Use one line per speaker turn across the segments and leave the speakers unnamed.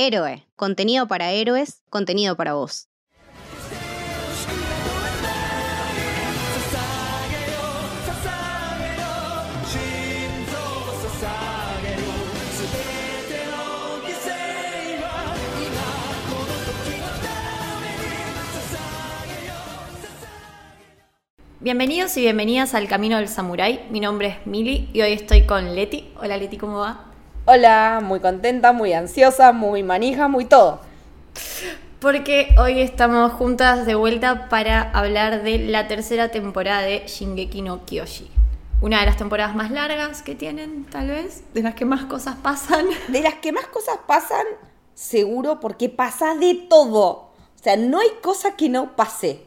Héroe, contenido para héroes, contenido para vos.
Bienvenidos y bienvenidas al Camino del Samurái. Mi nombre es Mili y hoy estoy con Leti. Hola Leti, ¿cómo va?
Hola, muy contenta, muy ansiosa, muy manija, muy todo.
Porque hoy estamos juntas de vuelta para hablar de la tercera temporada de Shingeki no Kyoshi. Una de las temporadas más largas que tienen, tal vez, de las que más cosas pasan.
De las que más cosas pasan, seguro, porque pasa de todo. O sea, no hay cosa que no pase.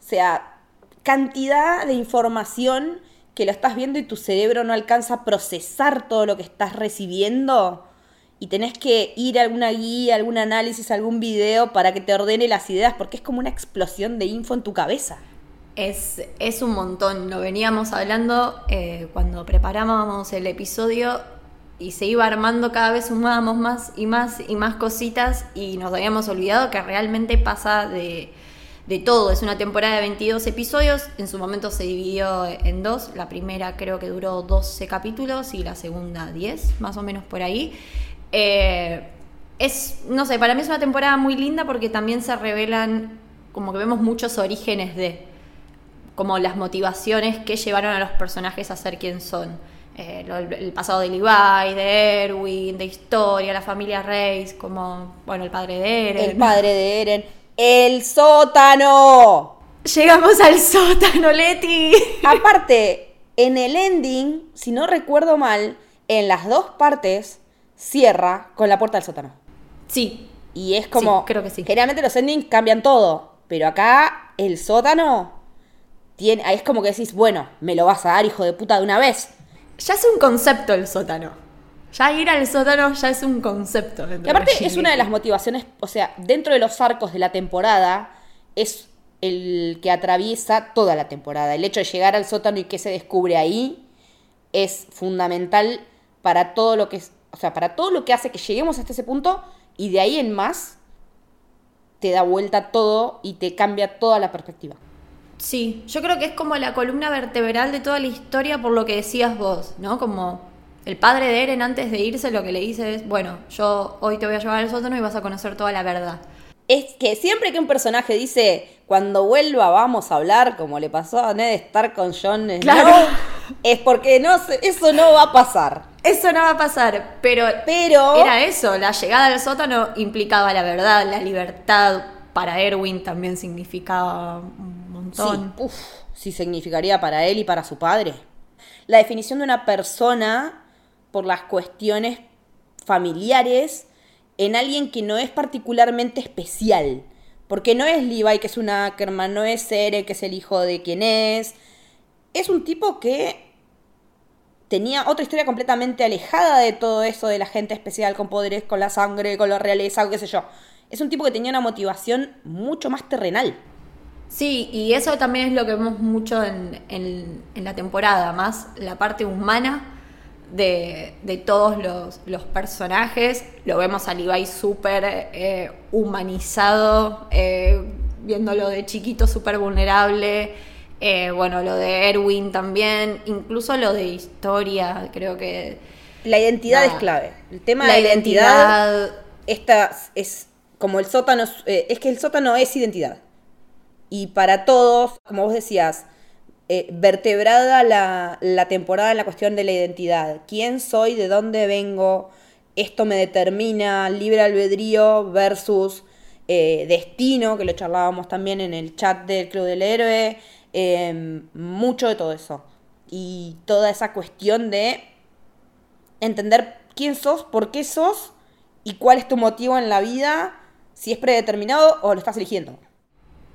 O sea, cantidad de información que lo estás viendo y tu cerebro no alcanza a procesar todo lo que estás recibiendo y tenés que ir a alguna guía, algún análisis, algún video para que te ordene las ideas, porque es como una explosión de info en tu cabeza.
Es, es un montón, lo veníamos hablando eh, cuando preparábamos el episodio y se iba armando cada vez sumábamos más y más y más cositas y nos habíamos olvidado que realmente pasa de de todo. Es una temporada de 22 episodios, en su momento se dividió en dos, la primera creo que duró 12 capítulos y la segunda 10, más o menos por ahí. Eh, es, no sé, para mí es una temporada muy linda porque también se revelan, como que vemos muchos orígenes de, como las motivaciones que llevaron a los personajes a ser quien son. Eh, el pasado de Levi, de Erwin, de Historia, la familia Reis, como, bueno, el padre de Eren.
El padre de Eren el sótano.
Llegamos al sótano, Leti.
Aparte, en el ending, si no recuerdo mal, en las dos partes cierra con la puerta del sótano.
Sí.
Y es como.
creo que sí.
Generalmente los endings cambian todo. Pero acá, el sótano. Tiene, ahí es como que decís, bueno, me lo vas a dar, hijo de puta, de una vez.
Ya es un concepto el sótano. Ya ir al sótano ya es un concepto.
Y aparte es una de las motivaciones, o sea, dentro de los arcos de la temporada, es el que atraviesa toda la temporada. El hecho de llegar al sótano y que se descubre ahí es fundamental para todo lo que o sea, para todo lo que hace que lleguemos hasta ese punto y de ahí en más te da vuelta todo y te cambia toda la perspectiva.
Sí, yo creo que es como la columna vertebral de toda la historia por lo que decías vos, ¿no? Como el padre de Eren antes de irse lo que le dice es, bueno, yo hoy te voy a llevar al sótano y vas a conocer toda la verdad.
Es que siempre que un personaje dice, cuando vuelva vamos a hablar, como le pasó a Ned Stark con Jon
claro.
es porque no eso no va a pasar.
Eso no va a pasar, pero,
pero
era eso, la llegada al sótano implicaba la verdad, la libertad. Para Erwin también significaba un montón.
Sí, uf, sí significaría para él y para su padre. La definición de una persona por las cuestiones familiares en alguien que no es particularmente especial. Porque no es Levi, que es un Ackerman, no es Ere, que es el hijo de quien es. Es un tipo que tenía otra historia completamente alejada de todo eso de la gente especial con poderes, con la sangre, con la realeza, qué sé yo. Es un tipo que tenía una motivación mucho más terrenal.
Sí, y eso también es lo que vemos mucho en, en la temporada, más la parte humana de, todos los, personajes. Lo vemos a Levi súper eh, humanizado, eh, viéndolo de chiquito súper vulnerable. Eh, bueno, lo de Erwin también, incluso lo de historia, creo que...
La identidad es clave. El tema de la identidad, esta es como el sótano, es que el sótano es identidad. Y para todos, como vos decías, eh, vertebrada la, temporada en la cuestión de la identidad. ¿Quién soy? ¿De dónde vengo? Esto me determina libre albedrío versus eh, destino, que lo charlábamos también en el chat del Club del Héroe. Em, mucho de todo eso. Y toda esa cuestión de entender quién sos, por qué sos y cuál es tu motivo en la vida, si es predeterminado o lo estás eligiendo.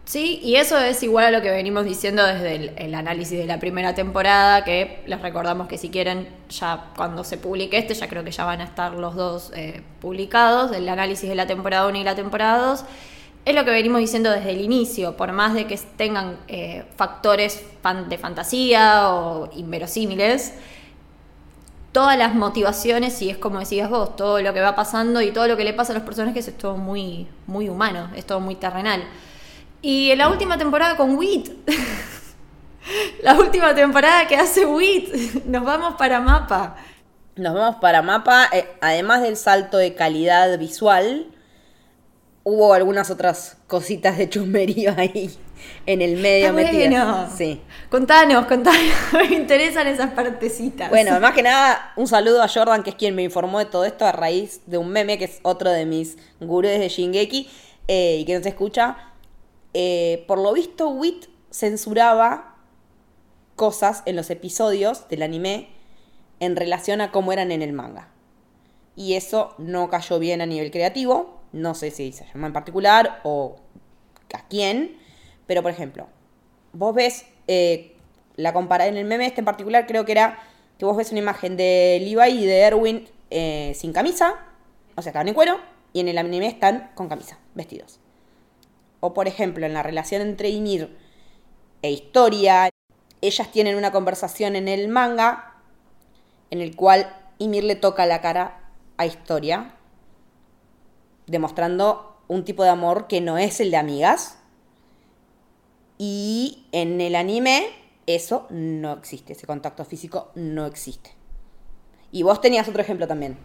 Sí, y eso es igual a lo que venimos diciendo desde el, análisis de la primera temporada, que les recordamos que si quieren, ya cuando se publique este, ya creo que ya van a estar los dos eh, publicados, el análisis de la temporada 1 y la temporada 2. Es lo que venimos diciendo desde el inicio, por más de que tengan eh, factores de fantasía o inverosímiles, todas las motivaciones y es como decías vos, todo lo que va pasando y todo lo que le pasa a los personajes es todo muy, muy humano, es todo muy terrenal. Y en la última temporada con Wit, la última temporada que hace Wit, nos vamos para Mapa.
Nos vamos para Mapa, eh, además del salto de calidad visual, hubo algunas otras cositas de chusmerío ahí en el medio
ah, metidas. Sí. Contanos, contanos, me interesan esas partecitas.
Bueno, más que nada, un saludo a Jordan, que es quien me informó de todo esto a raíz de un meme, que es otro de mis gurúes de Shingeki, eh, y que no se escucha. Eh, por lo visto, Wit censuraba cosas en los episodios del anime en relación a cómo eran en el manga. Y eso no cayó bien a nivel creativo, no sé si se llama en particular o a quién, pero por ejemplo, vos ves eh, la en el meme este en particular creo que era que vos ves una imagen de Levi y de Erwin eh, sin camisa, o sea, estaban en cuero, y en el anime están con camisa, vestidos. O por ejemplo, en la relación entre Ymir e Historia, ellas tienen una conversación en el manga en el cual Ymir le toca la cara a Historia, demostrando un tipo de amor que no es el de amigas. Y en el anime eso no existe, ese contacto físico no existe. Y vos tenías otro ejemplo también.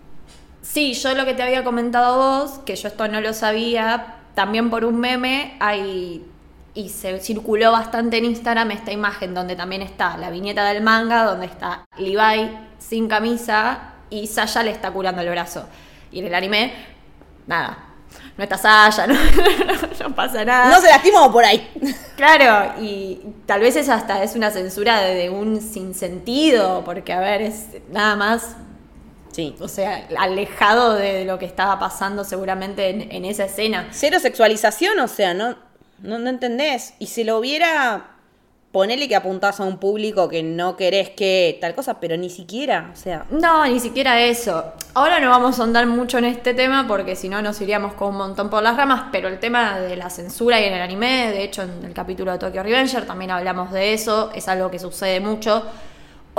Sí, yo lo que te había comentado vos, que yo esto no lo sabía, también por un meme hay y se circuló bastante en Instagram esta imagen donde también está la viñeta del manga, donde está Levi sin camisa y Saya le está curando el brazo. Y en el anime, nada, no está Saya, no, pasa nada.
No se lastimó por ahí.
Claro, y tal vez esa hasta es una censura de, un sinsentido, porque a ver, es nada más
Sí.
O sea, alejado de lo que estaba pasando seguramente en, esa escena.
Cero sexualización, o sea, no, no, no entendés. Y si lo hubiera, ponele que apuntás a un público que no querés que tal cosa, pero ni siquiera, o sea.
No, ni siquiera eso. Ahora no vamos a andar mucho en este tema porque si no nos iríamos con un montón por las ramas, pero el tema de la censura y en el anime, de hecho en el capítulo de Tokyo Revenger también hablamos de eso, es algo que sucede mucho.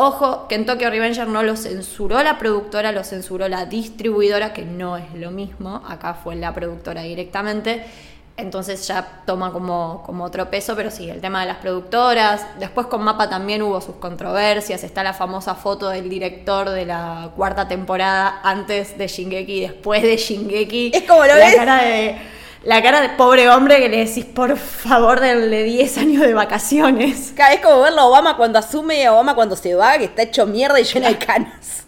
Ojo, que en Tokyo Revenger no lo censuró la productora, lo censuró la distribuidora, que no es lo mismo, acá fue la productora directamente entonces ya toma como, como otro peso, pero sí, el tema de las productoras. Después con Mapa también hubo sus controversias. Está la famosa foto del director de la cuarta temporada antes de Shingeki y después de Shingeki.
Es como lo
la Cara de, la cara de pobre hombre que le decís, por favor, denle 10 años de vacaciones.
Es como verlo a Obama cuando asume y a Obama cuando se va, que está hecho mierda y lleno de canas.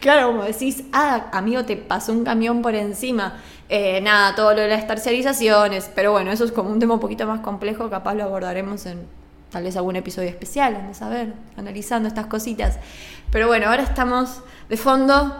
Claro, como decís, ah, amigo, te pasó un camión por encima. Eh, nada, todo lo de las terciarizaciones, pero bueno, eso es como un tema un poquito más complejo, capaz lo abordaremos en tal vez algún episodio especial, a saber, analizando estas cositas. Pero bueno, ahora estamos de fondo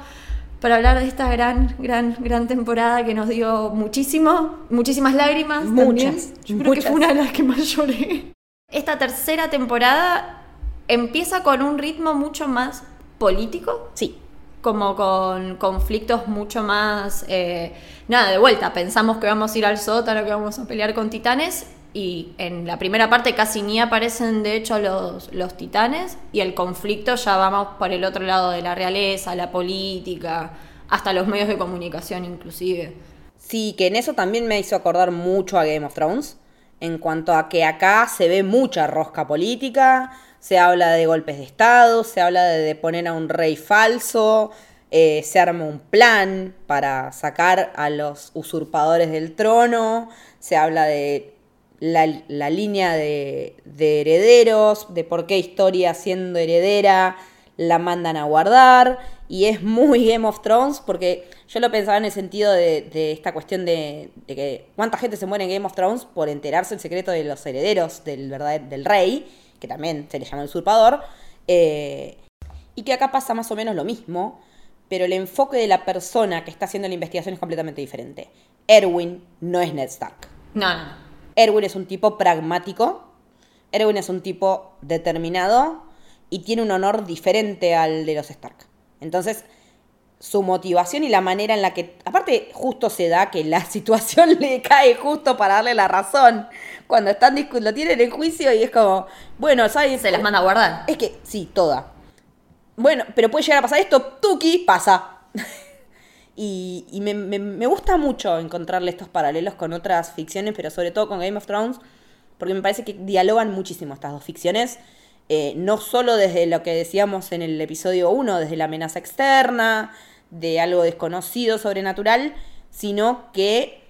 para hablar de esta gran, gran, gran temporada que nos dio muchísimo, muchísimas lágrimas.
Muchas.
Yo creo que fue una de las que más lloré. Esta tercera temporada empieza con un ritmo mucho más político.
Sí
como con conflictos mucho más... Eh, nada, de vuelta, pensamos que vamos a ir al sótano, que vamos a pelear con titanes y en la primera parte casi ni aparecen de hecho los, los titanes y el conflicto ya vamos por el otro lado de la realeza, la política, hasta los medios de comunicación inclusive.
Sí, que en eso también me hizo acordar mucho a Game of Thrones, en cuanto a que acá se ve mucha rosca política, se habla de golpes de Estado, se habla de, poner a un rey falso, eh, se arma un plan para sacar a los usurpadores del trono, se habla de la, línea de, de, herederos, de por qué historia siendo heredera la mandan a guardar, y es muy Game of Thrones porque yo lo pensaba en el sentido de, esta cuestión de, que cuánta gente se muere en Game of Thrones por enterarse el secreto de los herederos del, del rey, que también se le llama usurpador, eh, y que acá pasa más o menos lo mismo, pero el enfoque de la persona que está haciendo la investigación es completamente diferente. Erwin no es Ned Stark.
No, no.
Erwin es un tipo pragmático, Erwin es un tipo determinado y tiene un honor diferente al de los Stark. Entonces, su motivación y la manera en la que, aparte, justo se da que la situación le cae justo para darle la razón cuando están lo tienen en juicio y es como, bueno, ¿sabes?
Se las manda a guardar.
Es que, sí, toda. bueno, pero puede llegar a pasar esto, Tuki, pasa. Y, me, gusta mucho encontrarle estos paralelos con otras ficciones, pero sobre todo con Game of Thrones, porque me parece que dialogan muchísimo estas dos ficciones. Eh, no solo desde lo que decíamos en el episodio 1, desde la amenaza externa, de algo desconocido, sobrenatural, sino que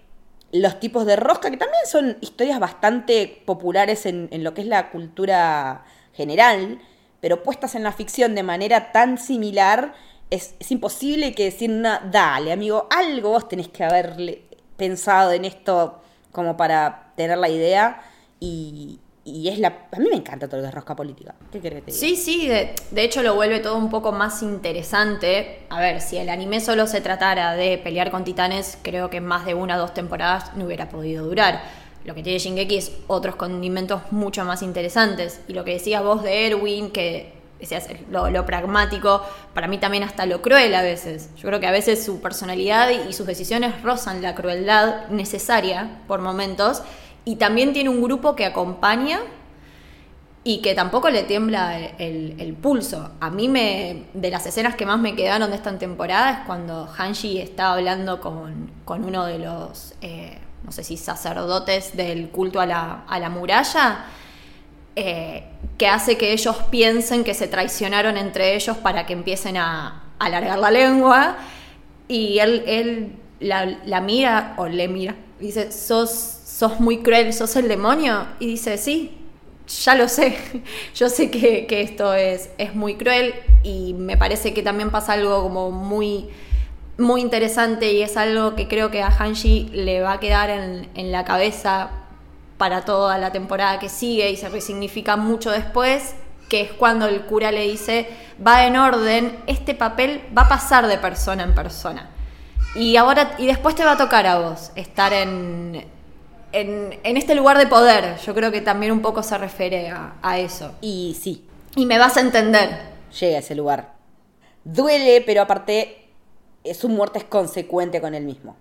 los tipos de rosca, que también son historias bastante populares en, en lo que es la cultura general, pero puestas en la ficción de manera tan similar, es, imposible que decir una, dale, amigo, algo vos tenés que haberle pensado en esto como para tener la idea. Y, es la. A mí me encanta todo lo de rosca política. ¿Qué querés que?
Sí, sí, de, de, hecho lo vuelve todo un poco más interesante. A ver, si el anime solo se tratara de pelear con titanes, creo que más de una o dos temporadas no hubiera podido durar. Lo que tiene Shingeki es otros condimentos mucho más interesantes. Y lo que decías vos de Erwin, que lo, pragmático, para mí también hasta lo cruel a veces. Yo creo que a veces su personalidad y sus decisiones rozan la crueldad necesaria por momentos. Y también tiene un grupo que acompaña y que tampoco le tiembla el, pulso. A mí me, de las escenas que más me quedaron de esta temporada es cuando Hanji está hablando con, con uno de los... Eh, no sé si sacerdotes del culto a la, a la muralla, eh, que hace que ellos piensen que se traicionaron entre ellos para que empiecen a, alargar la lengua. Y él, él la, mira, o le mira, dice, sos, sos muy cruel, sos el demonio. Y dice, sí, ya lo sé, yo sé que, que, esto es, es muy cruel y me parece que también pasa algo como muy muy interesante y es algo que creo que a Hanji le va a quedar en, la cabeza para toda la temporada que sigue y se resignifica mucho después, que es cuando el cura le dice, va en orden, este papel va a pasar de persona en persona. Y ahora, y después te va a tocar a vos estar en, en, este lugar de poder. Yo creo que también un poco se refiere a, a eso.
Y sí.
Y me vas a entender.
Llega a ese lugar. Duele, pero aparte su muerte es consecuente con él mismo.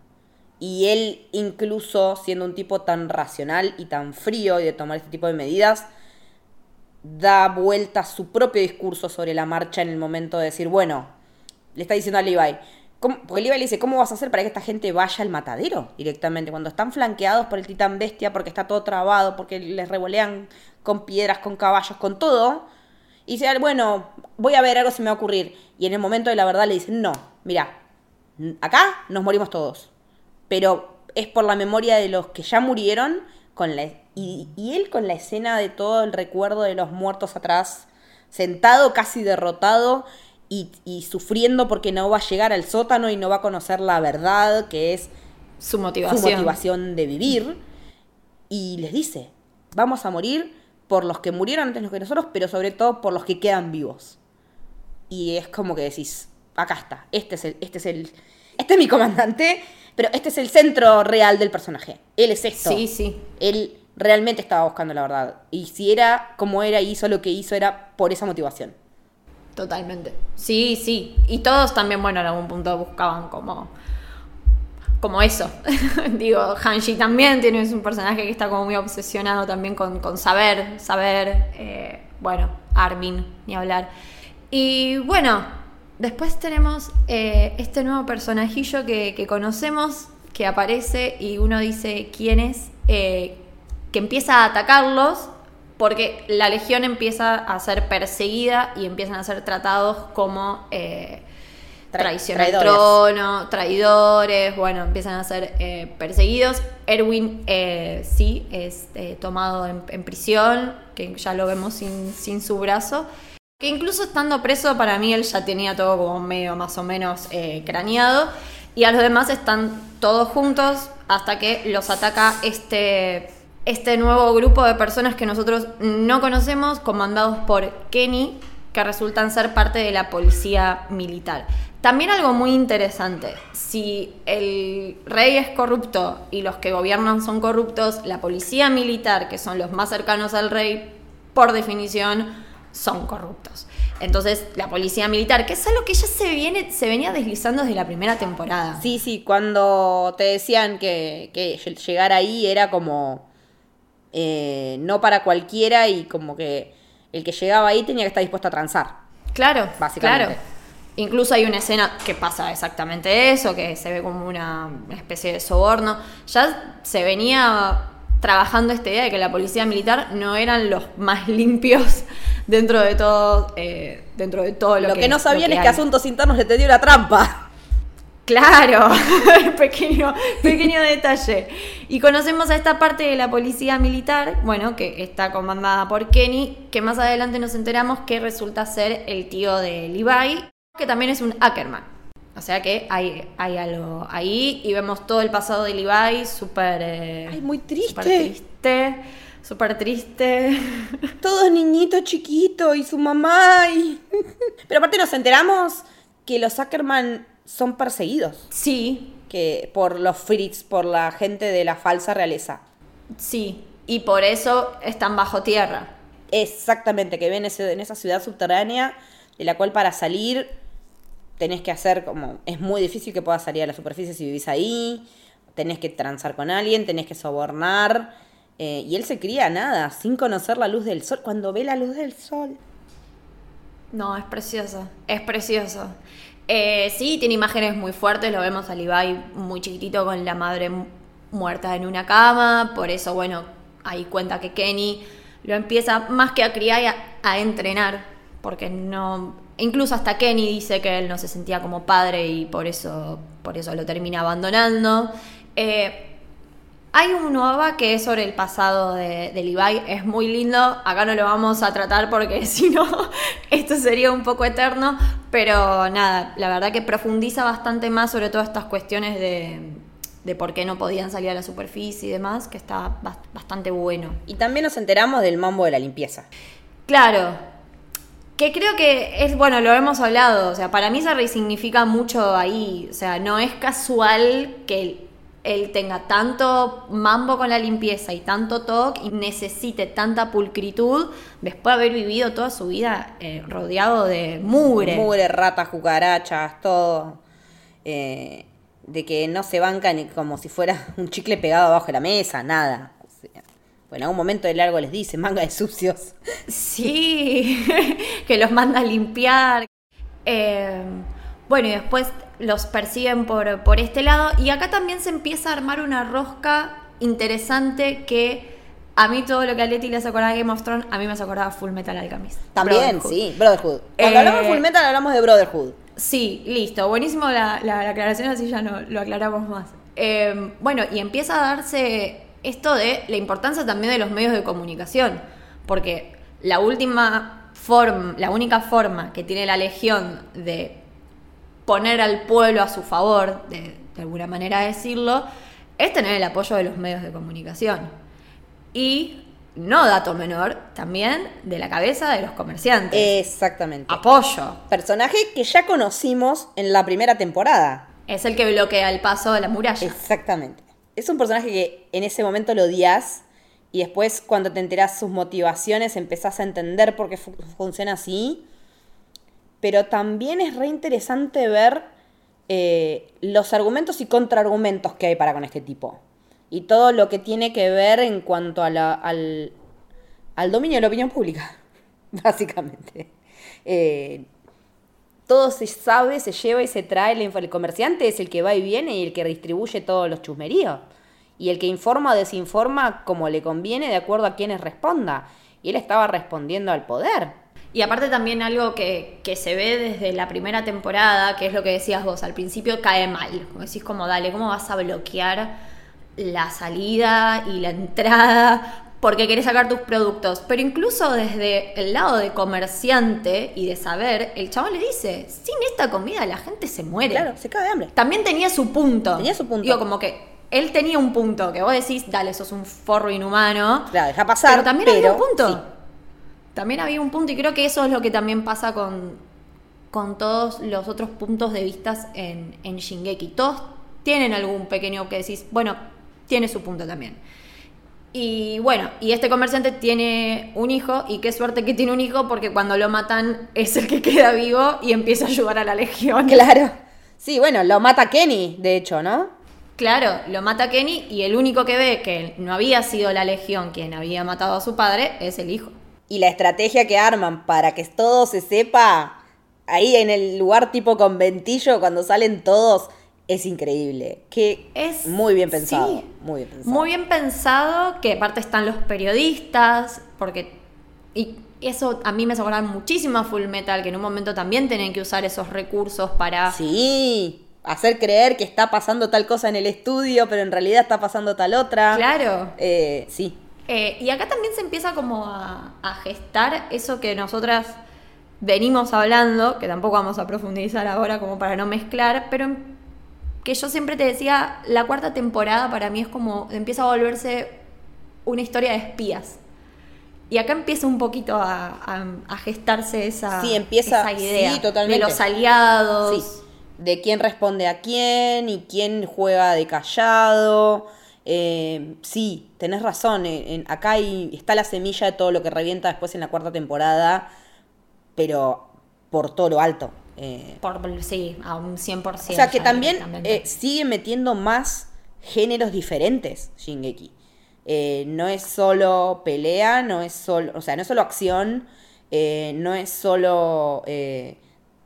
Y él, incluso siendo un tipo tan racional y tan frío y de tomar este tipo de medidas, da vuelta su propio discurso sobre la marcha en el momento de decir, bueno, le está diciendo a Levi, porque Levi le dice, ¿cómo vas a hacer para que esta gente vaya al matadero directamente? Cuando están flanqueados por el titán bestia, porque está todo trabado, porque les revolean con piedras, con caballos, con todo. Y dice, bueno, voy a ver algo si me va a ocurrir. Y en el momento de la verdad le dicen, no, mira, acá nos morimos todos. Pero es por la memoria de los que ya murieron con la, y, él con la escena de todo el recuerdo de los muertos atrás, sentado casi derrotado y, sufriendo porque no va a llegar al sótano y no va a conocer la verdad que es
su motivación,
su motivación de vivir. Y les dice, vamos a morir por los que murieron antes que nosotros, pero sobre todo por los que quedan vivos. Y es como que decís, acá está, este es el, este es el, este es mi comandante, pero este es el centro real del personaje. Él es esto.
Sí, sí.
Él realmente estaba buscando la verdad. Y si era como era y hizo lo que hizo, era por esa motivación.
Totalmente. Sí, sí. Y todos también, bueno, en algún punto buscaban como. Como eso. Digo, Hanji también tiene un personaje que está como muy obsesionado también con, saber, saber. Eh, bueno, Armin, ni hablar. Y bueno, Después tenemos eh, este nuevo personajillo que, conocemos, que aparece y uno dice quién es, eh, que empieza a atacarlos porque la legión empieza a ser perseguida y empiezan a ser tratados como eh, traición al trono, traidores, bueno, empiezan a ser perseguidos. Erwin sí es tomado en, prisión, que ya lo vemos sin, sin su brazo. Que incluso estando preso, para mí él ya tenía todo como medio más o menos eh, craneado. Y a los demás están todos juntos hasta que los ataca este, este nuevo grupo de personas que nosotros no conocemos, comandados por Kenny, que resultan ser parte de la policía militar. También algo muy interesante, si el rey es corrupto y los que gobiernan son corruptos, la policía militar, que son los más cercanos al rey, por definición, son corruptos. Entonces, la policía militar, que es algo que ya se, viene, se venía deslizando desde la primera temporada.
Sí, sí, cuando te decían que, llegar ahí era como eh, no para cualquiera y como que el que llegaba ahí tenía que estar dispuesto a transar.
Claro, básicamente. Claro. Incluso hay una escena que pasa exactamente eso, que se ve como una especie de soborno. Ya se venía trabajando esta idea de que la policía militar no eran los más limpios dentro de todo, eh, dentro de todo lo,
lo que, no sabían es que Asuntos Internos le tendió la trampa.
Claro, pequeño, pequeño detalle. Y conocemos a esta parte de la policía militar, bueno, que está comandada por Kenny, que más adelante nos enteramos que resulta ser el tío de Levi, que también es un Ackerman. O sea que hay, hay algo ahí y vemos todo el pasado de Levi súper...
Eh, muy triste.
Súper triste. Súper triste.
Todo niñito chiquito y su mamá y... Pero aparte nos enteramos que los Ackerman son perseguidos.
Sí.
Que por los Fritz, por la gente de la falsa realeza.
Sí, y por eso están bajo tierra.
Exactamente, que ven en esa ciudad subterránea, de la cual para salir tenés que hacer como. Es muy difícil que puedas salir a la superficie si vivís ahí. Tenés que transar con alguien, tenés que sobornar. Eh, y él se cría nada, sin conocer la luz del sol. Cuando ve la luz del sol.
No, es precioso. Es precioso. Eh, sí, tiene imágenes muy fuertes, lo vemos a Levi muy chiquitito con la madre muerta en una cama, por eso, bueno, ahí cuenta que Kenny lo empieza más que a criar a, a entrenar, porque no, incluso hasta Kenny dice que él no se sentía como padre y por eso, por eso lo termina abandonando. Eh, hay un OVA que es sobre el pasado de, de, Levi, es muy lindo, acá no lo vamos a tratar porque si no, esto sería un poco eterno, pero nada, la verdad que profundiza bastante más sobre todas estas cuestiones de, de por qué no podían salir a la superficie y demás, que está bastante bueno.
Y también nos enteramos del mambo de la limpieza.
Claro, que creo que es, bueno, lo hemos hablado, o sea, para mí se resignifica mucho ahí, o sea, no es casual que él tenga tanto mambo con la limpieza y tanto toque y necesite tanta pulcritud después de haber vivido toda su vida eh, rodeado de mugre.
Mugre, ratas, cucarachas, todo. Eh, de que no se bancan como si fuera un chicle pegado abajo de la mesa, nada. Pues en algún momento de largo les dice, manga de sucios.
Sí, que los manda a limpiar. Eh, bueno, y después los persiguen por, por este lado. Y acá también se empieza a armar una rosca interesante que a mí todo lo que a Leti le hace acordar a Game of Thrones, a mí me hace acordar a Full Metal Alchemist.
También, sí, Brotherhood. Cuando hablamos de Full eh, Metal hablamos de Brotherhood.
Sí, listo. Buenísimo la, aclaración, así ya no lo aclaramos más. Eh, bueno, y empieza a darse esto de la importancia también de los medios de comunicación. Porque la última forma, la única forma que tiene la Legión de poner al pueblo a su favor, de, alguna manera decirlo, es tener el apoyo de los medios de comunicación. Y, no dato menor, también de la cabeza de los comerciantes.
Exactamente.
Apoyo.
Personaje que ya conocimos en la primera temporada.
Es el que bloquea el paso de la muralla.
Exactamente. Es un personaje que en ese momento lo odias y después cuando te enteras sus motivaciones empezás a entender por qué funciona así pero también es re interesante ver eh, los argumentos y contraargumentos que hay para con este tipo. Y todo lo que tiene que ver en cuanto a al, dominio de la opinión pública, básicamente. Eh, todo se sabe, se lleva y se trae. El comerciante es el que va y viene y el que distribuye todos los chusmeríos. Y el que informa o desinforma como le conviene de acuerdo a quienes responda. Y él estaba respondiendo al poder.
Y aparte también algo que, se ve desde la primera temporada, que es lo que decías vos, al principio cae mal. Como decís como, dale, ¿cómo vas a bloquear la salida y la entrada porque querés sacar tus productos? Pero incluso desde el lado de comerciante y de saber, el chabón le dice, sin esta comida la gente se muere.
Claro, se cae de hambre.
También tenía su punto.
Tenía su punto.
Digo, como que él tenía un punto, que vos decís, dale, sos un forro inhumano.
Claro, deja pasar.
Pero también había un punto también había un punto, y creo que eso es lo que también pasa con, con todos los otros puntos de vista en, en Shingeki. Todos tienen algún pequeño que decís, bueno, tiene su punto también. Y bueno, y este comerciante tiene un hijo, y qué suerte que tiene un hijo, porque cuando lo matan es el que queda vivo y empieza a ayudar a la legión.
Claro. Sí, bueno, lo mata Kenny, de hecho, ¿no?
Claro, lo mata Kenny y el único que ve que no había sido la legión quien había matado a su padre es el hijo
y la estrategia que arman para que todo se sepa ahí en el lugar tipo conventillo, cuando salen todos, es increíble. Que es muy bien pensado. muy bien pensado.
Muy bien pensado, que aparte están los periodistas, porque. Y eso a mí me hace muchísimo a Full Metal, que en un momento también tienen que usar esos recursos para.
Sí. Hacer creer que está pasando tal cosa en el estudio, pero en realidad está pasando tal otra.
Claro.
Eh, sí.
Eh, y acá también se empieza como a, a gestar eso que nosotras venimos hablando, que tampoco vamos a profundizar ahora como para no mezclar, pero que yo siempre te decía, la cuarta temporada para mí es como, empieza a volverse una historia de espías. Y acá empieza un poquito a, gestarse esa,
sí, empieza,
idea
totalmente.
de los aliados.
de quién responde a quién y quién juega de callado. Eh, sí, tenés razón. En, acá está la semilla de todo lo que revienta después en la cuarta temporada pero por todo lo alto.
Eh, por, sí, a un 100%. O
sea, que también eh, sigue metiendo más géneros diferentes, Shingeki. Eh, no es solo pelea, no es solo, o sea, no es solo acción, no es solo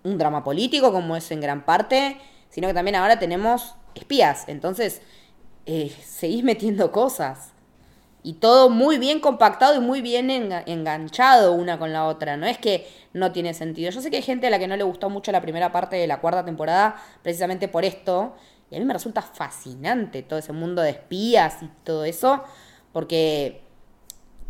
un drama político como es en gran parte, sino que también ahora tenemos espías. Entonces, seguís metiendo cosas y todo muy bien compactado y muy bien enganchado una con la otra. No es que no tiene sentido. Yo sé que hay gente a la que no le gustó mucho la primera parte de la cuarta temporada precisamente por esto. Y a mí me resulta fascinante todo ese mundo de espías y todo eso. Porque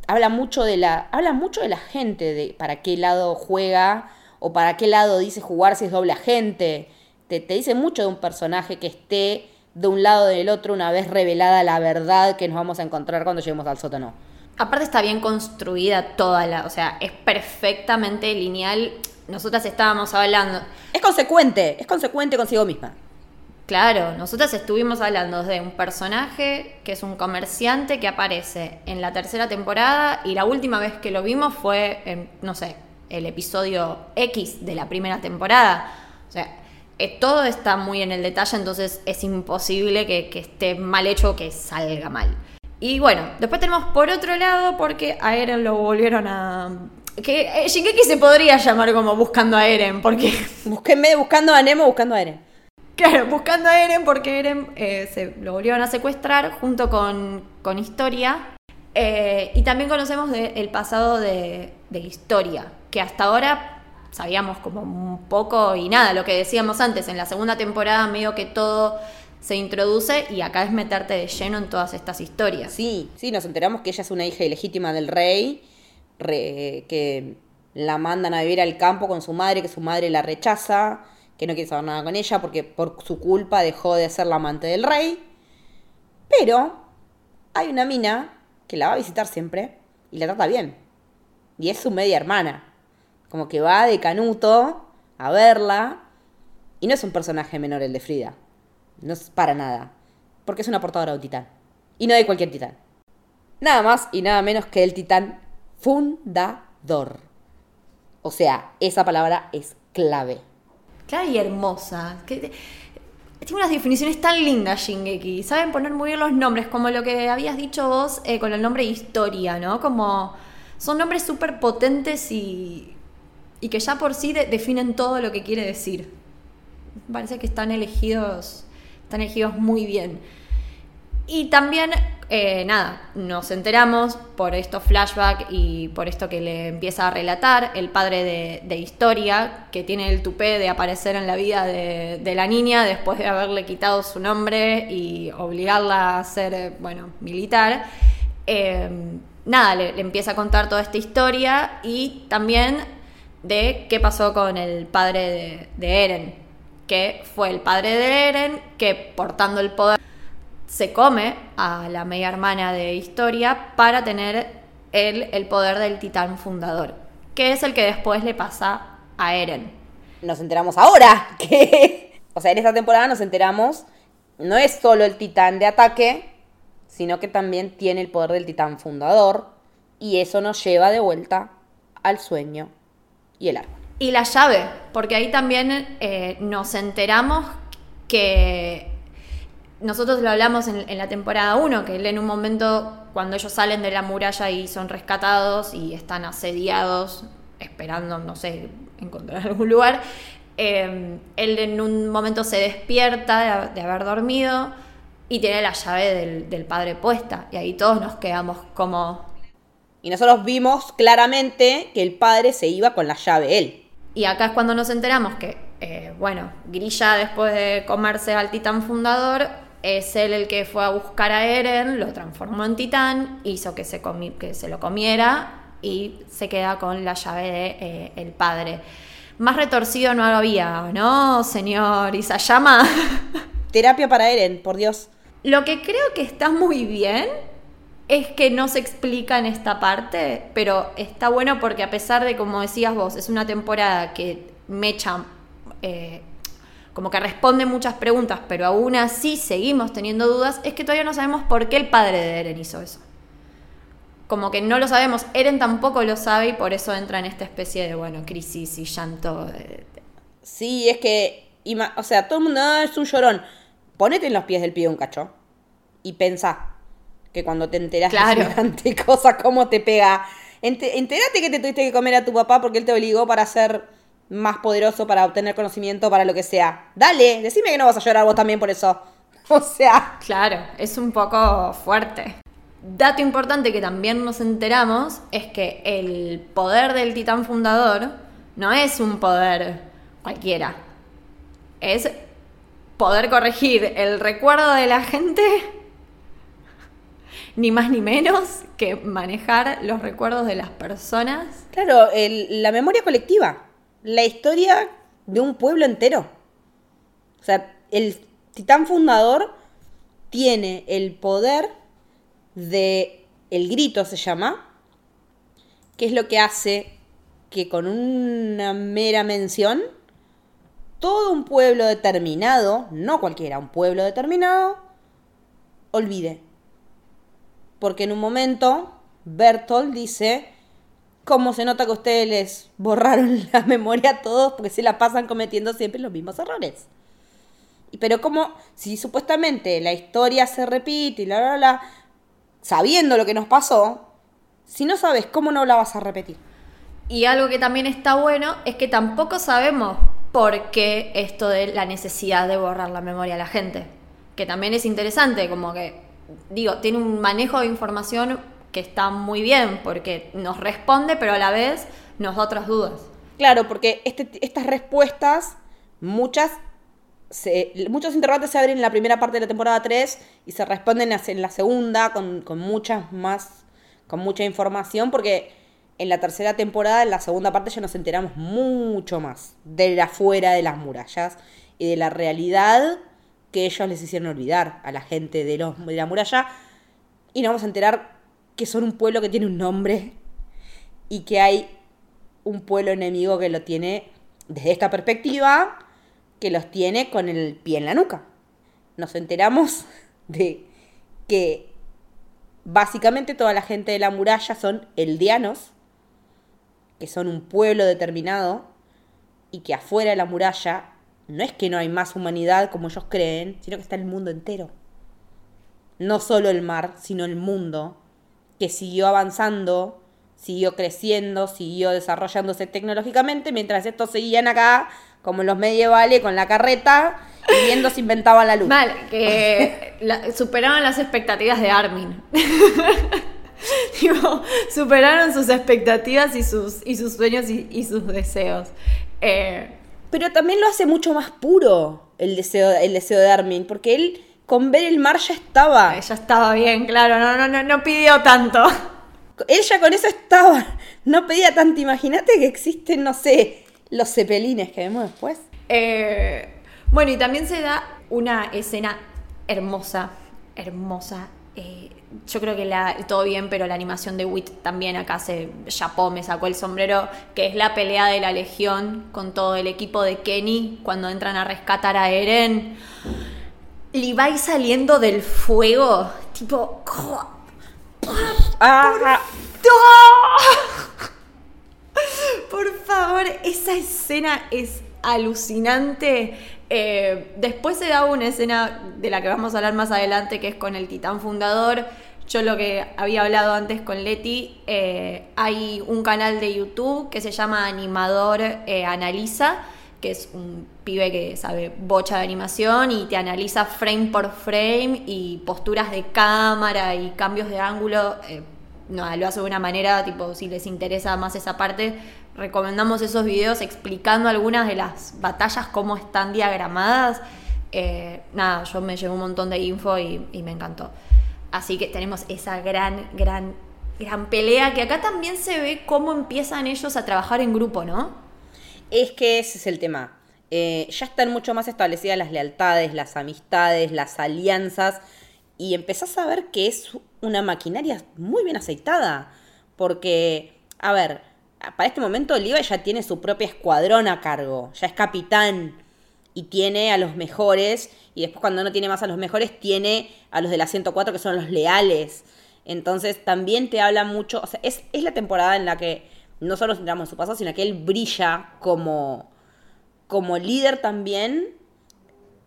habla mucho de la, habla mucho de la gente, de para qué lado juega o para qué lado dice jugar si es doble agente. Te, te dice mucho de un personaje que esté de un lado del otro una vez revelada la verdad que nos vamos a encontrar cuando lleguemos al sótano.
Aparte está bien construida toda la, o sea, es perfectamente lineal. Nosotras estábamos hablando.
Es consecuente, es consecuente consigo misma.
Claro, nosotras estuvimos hablando de un personaje que es un comerciante que aparece en la tercera temporada y la última vez que lo vimos fue en, no sé, el episodio X de la primera temporada. O sea, eh, todo está muy en el detalle, entonces es imposible que, esté mal hecho o que salga mal. Y bueno, después tenemos por otro lado, porque a Eren lo volvieron a. Que eh, Shingeki se podría llamar como Buscando a Eren, porque.
Búsquenme buscando a Nemo, buscando a Eren.
Claro, buscando a Eren, porque Eren eh, se lo volvieron a secuestrar junto con, con Historia. y también conocemos el pasado de, de Historia, que hasta ahora sabíamos como un poco y nada, lo que decíamos antes, en la segunda temporada medio que todo se introduce y acá es meterte de lleno en todas estas historias.
Sí, sí, nos enteramos que ella es una hija ilegítima del rey, que la mandan a vivir al campo con su madre, que su madre la rechaza, que no quiere saber nada con ella porque por su culpa dejó de ser la amante del rey. Pero hay una mina que la va a visitar siempre y la trata bien. Y es su media hermana. Como que va de canuto a verla. Y no es un personaje menor el de Frida. No es para nada. Porque es una portadora de un titán. Y no de cualquier titán. Nada más y nada menos que el titán fundador. O sea, esa palabra es clave.
Clave y hermosa. tiene unas definiciones tan lindas, Shingeki. Saben poner muy bien los nombres, como lo que habías dicho vos eh, con el nombre Historia, ¿no? Como son nombres súper potentes y y que ya por sí definen todo lo que quiere decir. Parece que están elegidos, están elegidos muy bien. Y también, eh, nada, nos enteramos por estos flashbacks y por esto que le empieza a relatar el padre de, historia, que tiene el tupé de aparecer en la vida de, la niña después de haberle quitado su nombre y obligarla a ser, bueno, militar. Eh, nada, le, le, empieza a contar toda esta historia y también de qué pasó con el padre de, Eren, que fue el padre de Eren que portando el poder se come a la media hermana de historia para tener el poder del titán fundador, que es el que después le pasa a Eren.
Nos enteramos ahora que, o sea, en esta temporada nos enteramos, no es solo el titán de ataque, sino que también tiene el poder del titán fundador, y eso nos lleva de vuelta al sueño y el.
Y la llave, porque ahí también eh, nos enteramos que nosotros lo hablamos en, la temporada 1, que él en un momento, cuando ellos salen de la muralla y son rescatados y están asediados esperando, no sé, encontrar algún lugar. Em, él en un momento se despierta de, haber dormido y tiene la llave del padre puesta. Y ahí todos nos quedamos como...
Y nosotros vimos claramente que el padre se iba con la llave él.
Y acá es cuando nos enteramos que, eh, bueno, Grilla después de comerse al titán fundador, es él el que fue a buscar a Eren, lo transformó en titán, hizo que se, que se lo comiera y se queda con la llave de eh, el padre. Más retorcido no lo había, ¿no, señor Isayama?
Terapia para Eren, por Dios.
Lo que creo que está muy bien es que no se explica en esta parte, pero está bueno porque a pesar de, como decías vos, es una temporada que me echa, eh, como que responde muchas preguntas, pero aún así seguimos teniendo dudas, es que todavía no sabemos por qué el padre de Eren hizo eso como que no lo sabemos, Eren tampoco lo sabe y por eso entra en esta especie de, bueno, crisis y llanto.
Sí, es que, o sea, todo el mundo ah, es un llorón. Ponete en los pies del pie un cacho y pensá que cuando te enteras
claro.
de cosas, cómo te pega. Entérate que te tuviste que comer a tu papá porque él te obligó para ser más poderoso, para obtener conocimiento, para lo que sea. Dale, decime que no vas a llorar vos también por eso. O sea.
Claro, es un poco fuerte. Dato importante que también nos enteramos es que el poder del titán fundador no es un poder cualquiera. Es poder corregir el recuerdo de la gente, ni más ni menos que manejar los recuerdos de las personas.
Claro, la memoria colectiva, la historia de un pueblo entero. O sea, el titán fundador tiene el poder de El Grito se llama, que es lo que hace que con una mera mención todo un pueblo determinado, no cualquiera, un pueblo determinado, olvide. Porque en un momento Bertolt dice, ¿cómo se nota que ustedes les borraron la memoria a todos porque se la pasan cometiendo siempre los mismos errores? Pero como si supuestamente la historia se repite y la, la, la, sabiendo lo que nos pasó, si no sabes cómo no la vas a repetir.
Y algo que también está bueno es que tampoco sabemos por qué esto de la necesidad de borrar la memoria a la gente. Que también es interesante, como que, digo, tiene un manejo de información que está muy bien, porque nos responde, pero a la vez nos da otras dudas.
Claro, porque este, estas respuestas, muchas muchos interrogantes se abren en la primera parte de la temporada 3 y se responden en la segunda con, muchas más, con mucha información, porque en la tercera temporada, en la segunda parte, ya nos enteramos mucho más de la fuera de las murallas y de la realidad que ellos les hicieron olvidar a la gente de, los, de la muralla. Y nos vamos a enterar que son un pueblo que tiene un nombre y que hay un pueblo enemigo que lo tiene desde esta perspectiva que los tiene con el pie en la nuca. Nos enteramos de que básicamente toda la gente de la muralla son eldianos, que son un pueblo determinado, y que afuera de la muralla no es que no hay más humanidad como ellos creen, sino que está el mundo entero. No solo el mar, sino el mundo, que siguió avanzando, siguió creciendo, siguió desarrollándose tecnológicamente, mientras estos seguían acá como los medievales, con la carreta y viendo si inventaban la luz.
Que superaron las expectativas de Armin. superaron sus expectativas y sus, y sus sueños y, sus deseos. Eh,
Pero también lo hace mucho más puro el deseo, el deseo de Armin, porque él con ver el mar ya estaba.
Ya estaba bien, claro, no, no, no, no pidió tanto.
Él ya con eso estaba, no pedía tanto. Imagínate que existen, no sé, los cepelines que vemos después.
Eh, bueno, y también se da una escena hermosa, hermosa. Eh, yo creo que la, todo bien, pero la animación de Wit también acá se chapó, me sacó el sombrero, que es la pelea de la Legión con todo el equipo de Kenny cuando entran a rescatar a Eren. Levi saliendo del fuego, tipo...
Ah,
por favor, esa escena es alucinante. Eh, después se da una escena de la que vamos a hablar más adelante, que es con el titán fundador. Yo lo que había hablado antes con Leti, eh, hay un canal de YouTube que se llama Animador eh, Analiza, que es un pibe que sabe bocha de animación y te analiza frame por frame y posturas de cámara y cambios de ángulo. Eh, lo hace de una manera, tipo, si les interesa más esa parte, recomendamos esos videos explicando algunas de las batallas, cómo están diagramadas. nada, yo me llevo un montón de info y me encantó. Así que tenemos esa gran, gran, gran pelea que acá también se ve cómo empiezan ellos a trabajar en grupo, ¿no?
Es que ese es el tema. Eh, ya están mucho más establecidas las lealtades, las amistades, las alianzas, y empezás a ver que es una maquinaria muy bien aceitada. Porque, a ver, para este momento Levi ya tiene su propia escuadrón a cargo, ya es capitán y tiene a los mejores y después cuando no tiene más a los mejores tiene a los de la 104 que son los leales. Entonces también te habla mucho, o sea, es, la temporada en la que no solo centramos en su pasado, sino que él brilla como, como líder también.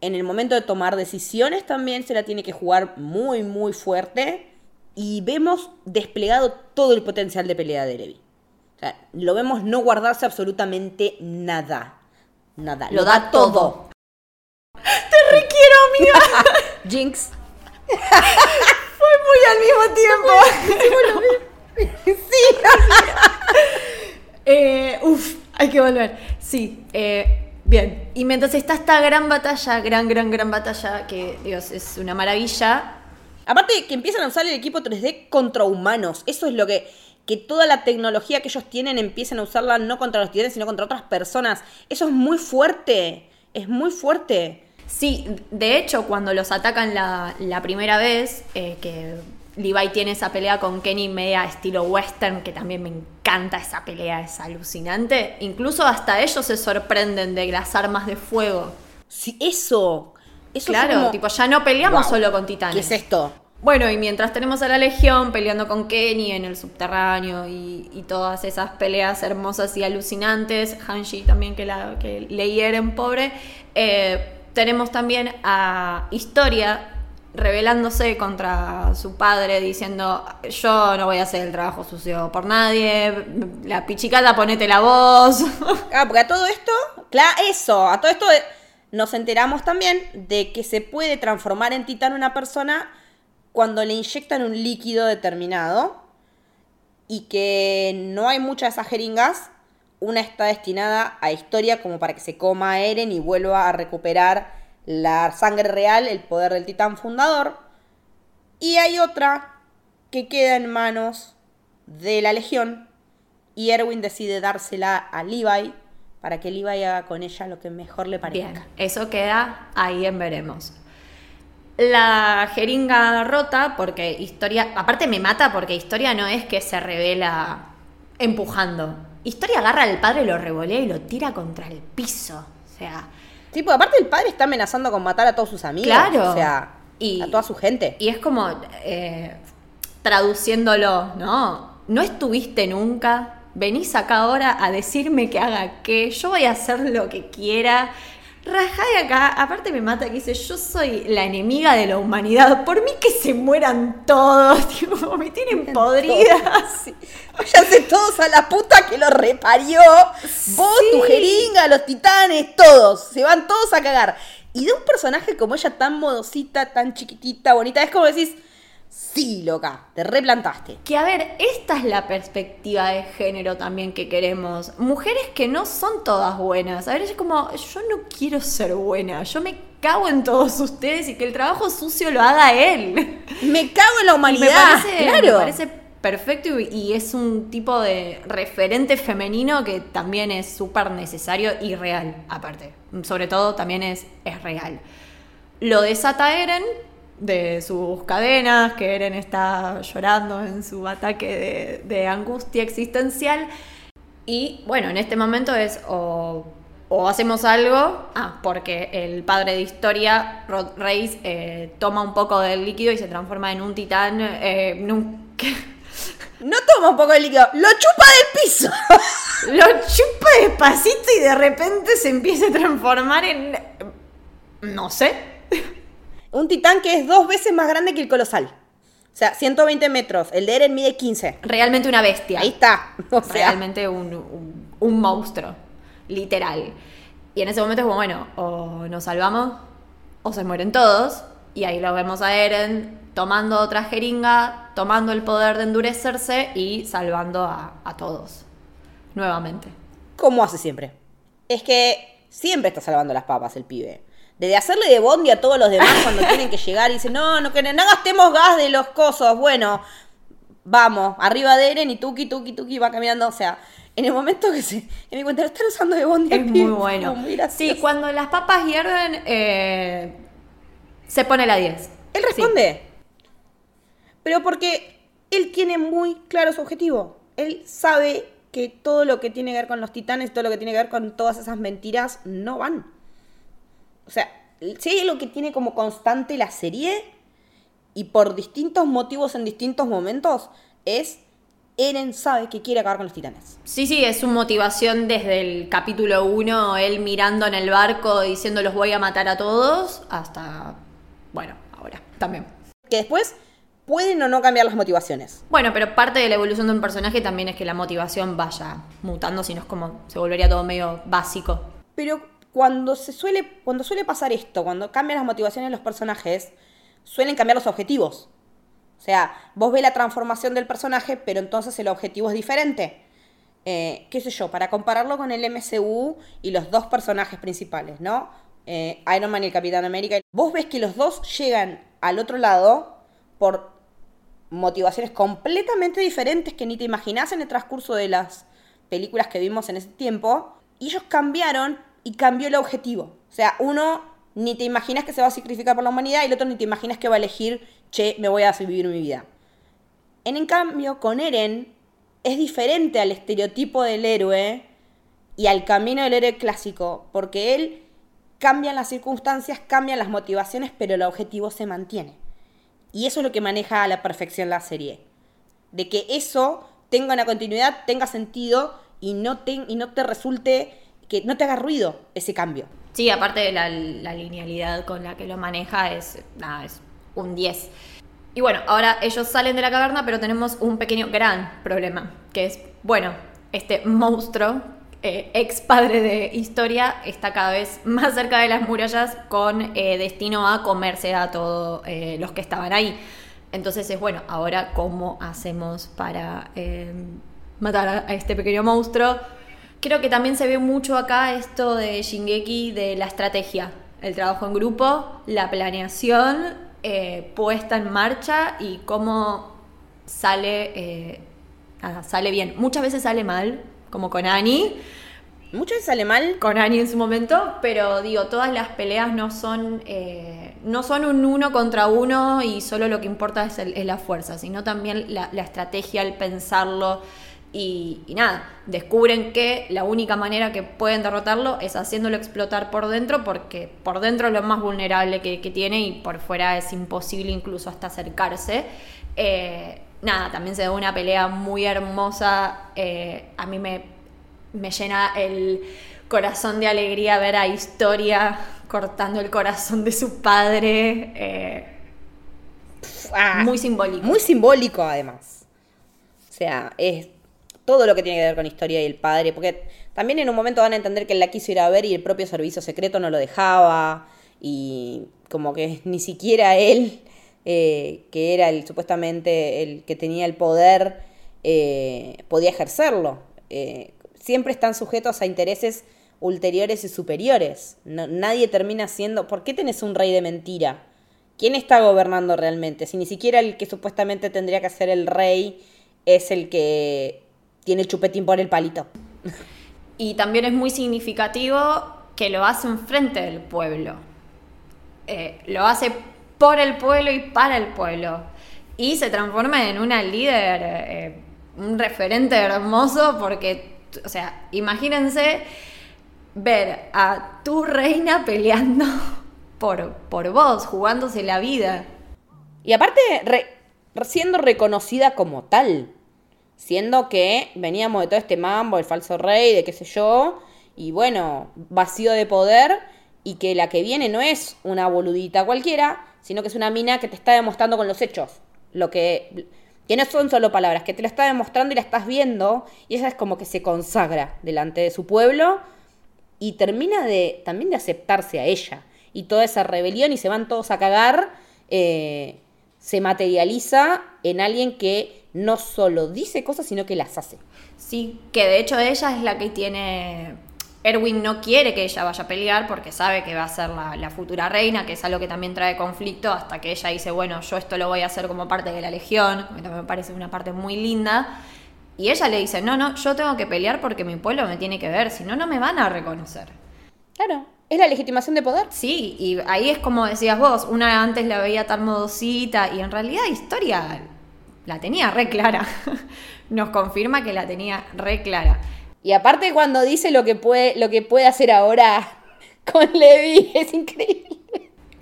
En el momento de tomar decisiones también se la tiene que jugar muy, muy fuerte. Y vemos desplegado todo el potencial de pelea de Levi. O sea, lo vemos no guardarse absolutamente nada nada.
Lo, da, todo.
Jinx.
Fue muy al mismo tiempo. sí. eh, uf, hay que volver. Sí, eh, bien. Y mientras está esta gran batalla, gran, gran, gran batalla, que Dios, es una maravilla.
Aparte que empiezan a usar el equipo 3D contra humanos. Eso es lo que que toda la tecnología que ellos tienen empiecen a usarla no contra los titanes, sino contra otras personas. Eso es muy fuerte, es muy fuerte.
Sí, de hecho, cuando los atacan la, primera vez, eh, que Levi tiene esa pelea con Kenny media estilo western, que también me encanta esa pelea, es alucinante. Incluso hasta ellos se sorprenden de las armas de fuego.
Sí, eso. Eso
claro, tipo, ya no peleamos solo con titanes.
¿Qué es esto?
Bueno, y mientras tenemos a la Legión peleando con Kenny en el subterráneo y, todas esas peleas hermosas y alucinantes, Hanshi también que, la, que le hieren pobre, eh, tenemos también a Historia rebelándose contra su padre diciendo yo no voy a hacer el trabajo sucio por nadie, la pichicata ponete la voz.
Ah, porque a todo esto, claro, eso, a todo esto nos enteramos también de que se puede transformar en titán una persona cuando le inyectan un líquido determinado y que no hay muchas de esas jeringas, una está destinada a historia como para que se coma a Eren y vuelva a recuperar la sangre real, el poder del titán fundador. Y hay otra que queda en manos de la Legión y Erwin decide dársela a Levi para que Levi haga con ella lo que mejor le parezca.
Bien, eso queda ahí en veremos la jeringa rota, porque Historia, aparte me mata porque Historia no es que se revela empujando. Historia agarra al padre, lo revolea y lo tira contra el piso. O sea.
Tipo, aparte el padre está amenazando con matar a todos sus amigos. Claro. O sea, y, a toda su gente.
Y es como, eh, traduciéndolo, ¿no? No estuviste nunca, venís acá ahora a decirme que haga qué, yo voy a hacer lo que quiera, Rajai acá, aparte me mata que dice, yo soy la enemiga de la humanidad, por mí que se mueran todos, tipo, me tienen podrida.
Sí. Váyanse todos a la puta que lo reparió. Vos, tu jeringa, los titanes, todos, se van todos a cagar. Y de un personaje como ella tan modosita, tan chiquitita, bonita, es como decís, Sí, loca, te replantaste.
Que a ver, esta es la perspectiva de género también que queremos. Mujeres que no son todas buenas. A ver, es como, yo no quiero ser buena, yo me cago en todos ustedes y que el trabajo sucio lo haga él.
Me cago en la humanidad.
Me parece, claro. me parece perfecto y es un tipo de referente femenino que también es súper necesario y real, aparte. Sobre todo también es, es real. Lo desata Eren de sus cadenas, que Eren está llorando en su ataque de, angustia existencial. Y bueno, en este momento es o, hacemos algo, ah, porque el padre de historia, Rod Reis, eh, toma un poco del líquido y se transforma en un titán. Eh,
no toma un poco de líquido, lo chupa del piso.
lo chupa despacito y de repente se empieza a transformar en... No sé
un titán que es dos veces más grande que el colosal. O sea, 120 metros. El de Eren mide 15.
Realmente una bestia.
Ahí está.
Realmente un, un, monstruo. Literal. Y en ese momento es como, bueno, o nos salvamos o se mueren todos. Y ahí lo vemos a Eren tomando otra jeringa, tomando el poder de endurecerse y salvando a, a todos. Nuevamente.
Como hace siempre. Es que siempre está salvando las papas el pibe. Desde hacerle de bondi a todos los demás cuando tienen que llegar y dicen, no, no, que no gastemos gas de los cosos. Bueno, vamos, arriba de Eren y Tuki, Tuki, Tuki va caminando. O sea, en el momento que se que me cuenta, lo están usando de bondi.
Es muy bueno. sí, cuando las papas hierven, eh, se pone la 10.
Él responde. Pero porque él tiene muy claro su objetivo. Él sabe que todo lo que tiene que ver con los titanes, todo lo que tiene que ver con todas esas mentiras, no van. O sea, si hay algo que tiene como constante la serie, y por distintos motivos en distintos momentos, es Eren sabe que quiere acabar con los titanes.
Sí, sí, es su motivación desde el capítulo 1, él mirando en el barco diciendo los voy a matar a todos, hasta, bueno, ahora también.
Que después pueden o no cambiar las motivaciones.
Bueno, pero parte de la evolución de un personaje también es que la motivación vaya mutando, si no es como se volvería todo medio básico.
Pero cuando se suele, cuando suele pasar esto, cuando cambian las motivaciones de los personajes, suelen cambiar los objetivos. O sea, vos ves la transformación del personaje, pero entonces el objetivo es diferente. Eh, qué sé yo, para compararlo con el MCU y los dos personajes principales, ¿no? Eh, Iron Man y el Capitán América. Vos ves que los dos llegan al otro lado por motivaciones completamente diferentes que ni te imaginás en el transcurso de las películas que vimos en ese tiempo. Y ellos cambiaron y cambió el objetivo. O sea, uno ni te imaginas que se va a sacrificar por la humanidad y el otro ni te imaginas que va a elegir, che, me voy a vivir mi vida. En, cambio, con Eren es diferente al estereotipo del héroe y al camino del héroe clásico, porque él cambia las circunstancias, cambian las motivaciones, pero el objetivo se mantiene. Y eso es lo que maneja a la perfección la serie. De que eso tenga una continuidad, tenga sentido y no te, y no te resulte que no te haga ruido ese cambio.
Sí, aparte de la, linealidad con la que lo maneja, es, nada, es un 10. Y bueno, ahora ellos salen de la caverna, pero tenemos un pequeño, gran problema, que es, bueno, este monstruo, eh, ex padre de historia, está cada vez más cerca de las murallas con eh, destino a comerse a todos eh, los que estaban ahí. Entonces es, bueno, ahora cómo hacemos para matar a este pequeño monstruo Creo que también se ve mucho acá esto de Shingeki, de la estrategia, el trabajo en grupo, la planeación eh, puesta en marcha y cómo sale, eh, sale bien. Muchas veces sale mal, como con Annie.
Muchas veces sale mal.
Con Annie en su momento, pero digo, todas las peleas no son, eh, no son un uno contra uno y solo lo que importa es, la fuerza, sino también la, la estrategia, el pensarlo. Y, nada, descubren que la única manera que pueden derrotarlo es haciéndolo explotar por dentro, porque por dentro es lo más vulnerable que, tiene y por fuera es imposible incluso hasta acercarse. Eh, nada, también se da una pelea muy hermosa. Eh, a mí me, me llena el corazón de alegría ver a Historia cortando el corazón de su padre. Eh,
ah, muy simbólico. Muy simbólico, además. O sea, es todo lo que tiene que ver con historia y el padre, porque también en un momento van a entender que él la quiso ir a ver y el propio servicio secreto no lo dejaba, y como que ni siquiera él, eh, que era el supuestamente el que tenía el poder, eh, podía ejercerlo. Eh, siempre están sujetos a intereses ulteriores y superiores. nadie termina siendo... ¿Por qué tenés un rey de mentira? ¿Quién está gobernando realmente? Si ni siquiera el que supuestamente tendría que ser el rey es el que tiene el chupetín por el palito.
Y también es muy significativo que lo hace enfrente del pueblo. Eh, lo hace por el pueblo y para el pueblo. Y se transforma en una líder, eh, un referente hermoso, porque, o sea, imagínense ver a tu reina peleando por, por vos, jugándose la vida.
Y aparte, siendo reconocida como tal siendo que veníamos de todo este mambo, el falso rey, de qué sé yo, y bueno, vacío de poder, y que la que viene no es una boludita cualquiera, sino que es una mina que te está demostrando con los hechos lo que que no son solo palabras, que te lo está demostrando y la estás viendo, y ella es como que se consagra delante de su pueblo y termina de también de aceptarse a ella. Y toda esa rebelión y se van todos a cagar, eh, se materializa en alguien que no solo dice cosas, sino que las hace.
Sí, que de hecho ella es la que tiene Erwin no quiere que ella vaya a pelear porque sabe que va a ser la, futura reina, que es algo que también trae conflicto, hasta que ella dice, bueno, yo esto lo voy a hacer como parte de la legión, que también me parece una parte muy linda. Y ella le dice, no, no, yo tengo que pelear porque mi pueblo me tiene que ver, si no, no me van a reconocer.
Claro, es la legitimación de poder.
Sí, y ahí es como decías vos, una antes la veía tan modosita y en realidad historia la tenía re clara. Nos confirma que la tenía re clara.
Y aparte cuando dice lo que puede, lo que puede hacer ahora con Levi, es increíble.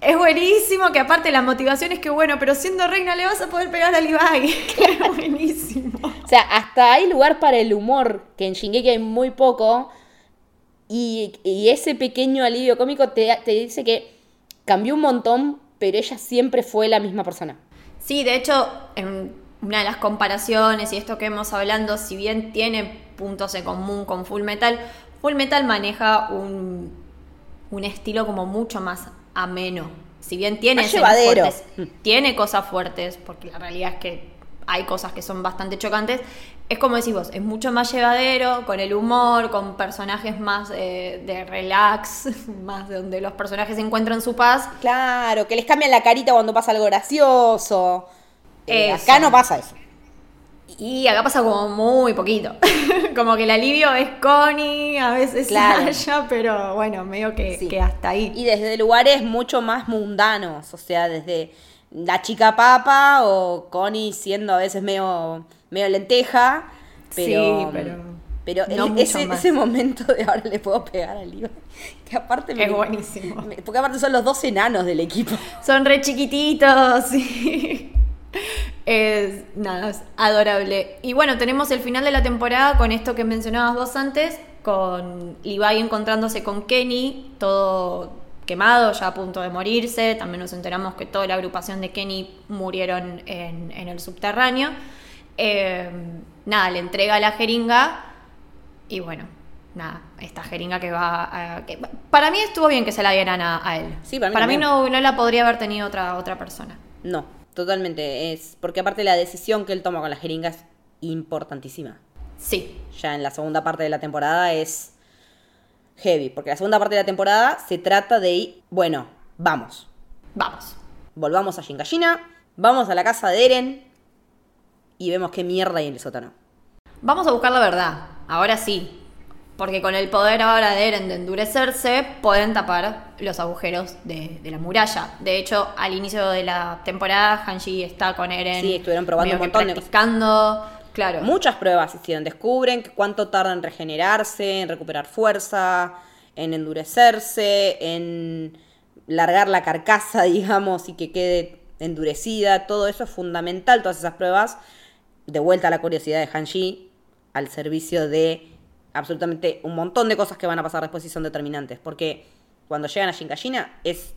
Es buenísimo que aparte la motivación es que bueno, pero siendo reina le vas a poder pegar a Levi. es buenísimo.
O sea, hasta hay lugar para el humor, que en Shingeki hay muy poco. Y, ese pequeño alivio cómico te, te dice que cambió un montón, pero ella siempre fue la misma persona.
Sí, de hecho, en una de las comparaciones y esto que hemos hablando, si bien tiene puntos en común con Full Metal. Full Metal maneja un, un estilo como mucho más ameno. Si bien tiene
fuertes,
tiene cosas fuertes, porque la realidad es que hay cosas que son bastante chocantes. Es como decís vos, es mucho más llevadero, con el humor, con personajes más eh, de relax, más de donde los personajes encuentran su paz.
Claro, que les cambian la carita cuando pasa algo gracioso. Eh, acá no pasa eso.
Y acá pasa como muy poquito. como que el alivio es Connie, a veces claro. pero bueno, medio que, que hasta ahí.
Y desde lugares mucho más mundanos, o sea, desde la chica papa o Connie siendo a veces medio, medio lenteja. Pero, sí, pero. Pero ese, ese, momento de ahora le puedo pegar al libro. Que aparte
Es buenísimo.
porque aparte son los dos enanos del equipo.
Son re chiquititos, sí. Es, nada, es adorable. Y bueno, tenemos el final de la temporada con esto que mencionabas vos antes, con Levi encontrándose con Kenny, todo quemado, ya a punto de morirse. También nos enteramos que toda la agrupación de Kenny murieron en, el subterráneo. Eh, nada, le entrega la jeringa y bueno, nada, esta jeringa que va a, para mí estuvo bien que se la dieran a, él.
Sí,
para mí, no, no, la podría haber tenido otra, otra persona.
No, Totalmente, es porque aparte la decisión que él toma con la jeringa es importantísima.
Sí.
Ya en la segunda parte de la temporada es heavy, porque la segunda parte de la temporada se trata de, bueno, vamos.
Vamos.
Volvamos a Shinkashina, vamos a la casa de Eren y vemos qué mierda hay en el sótano.
Vamos a buscar la verdad, ahora sí, porque con el poder ahora de Eren de endurecerse, pueden tapar los agujeros de, la muralla. De hecho, al inicio de la temporada, Hanji está con Eren.
Sí, estuvieron probando un montón de
Claro.
Muchas pruebas hicieron. Descubren cuánto tarda en regenerarse, en recuperar fuerza, en endurecerse, en largar la carcasa, digamos, y que quede endurecida. Todo eso es fundamental, todas esas pruebas. De vuelta a la curiosidad de Hanji al servicio de absolutamente un montón de cosas que van a pasar después y son determinantes. Porque cuando llegan a Shinkashina es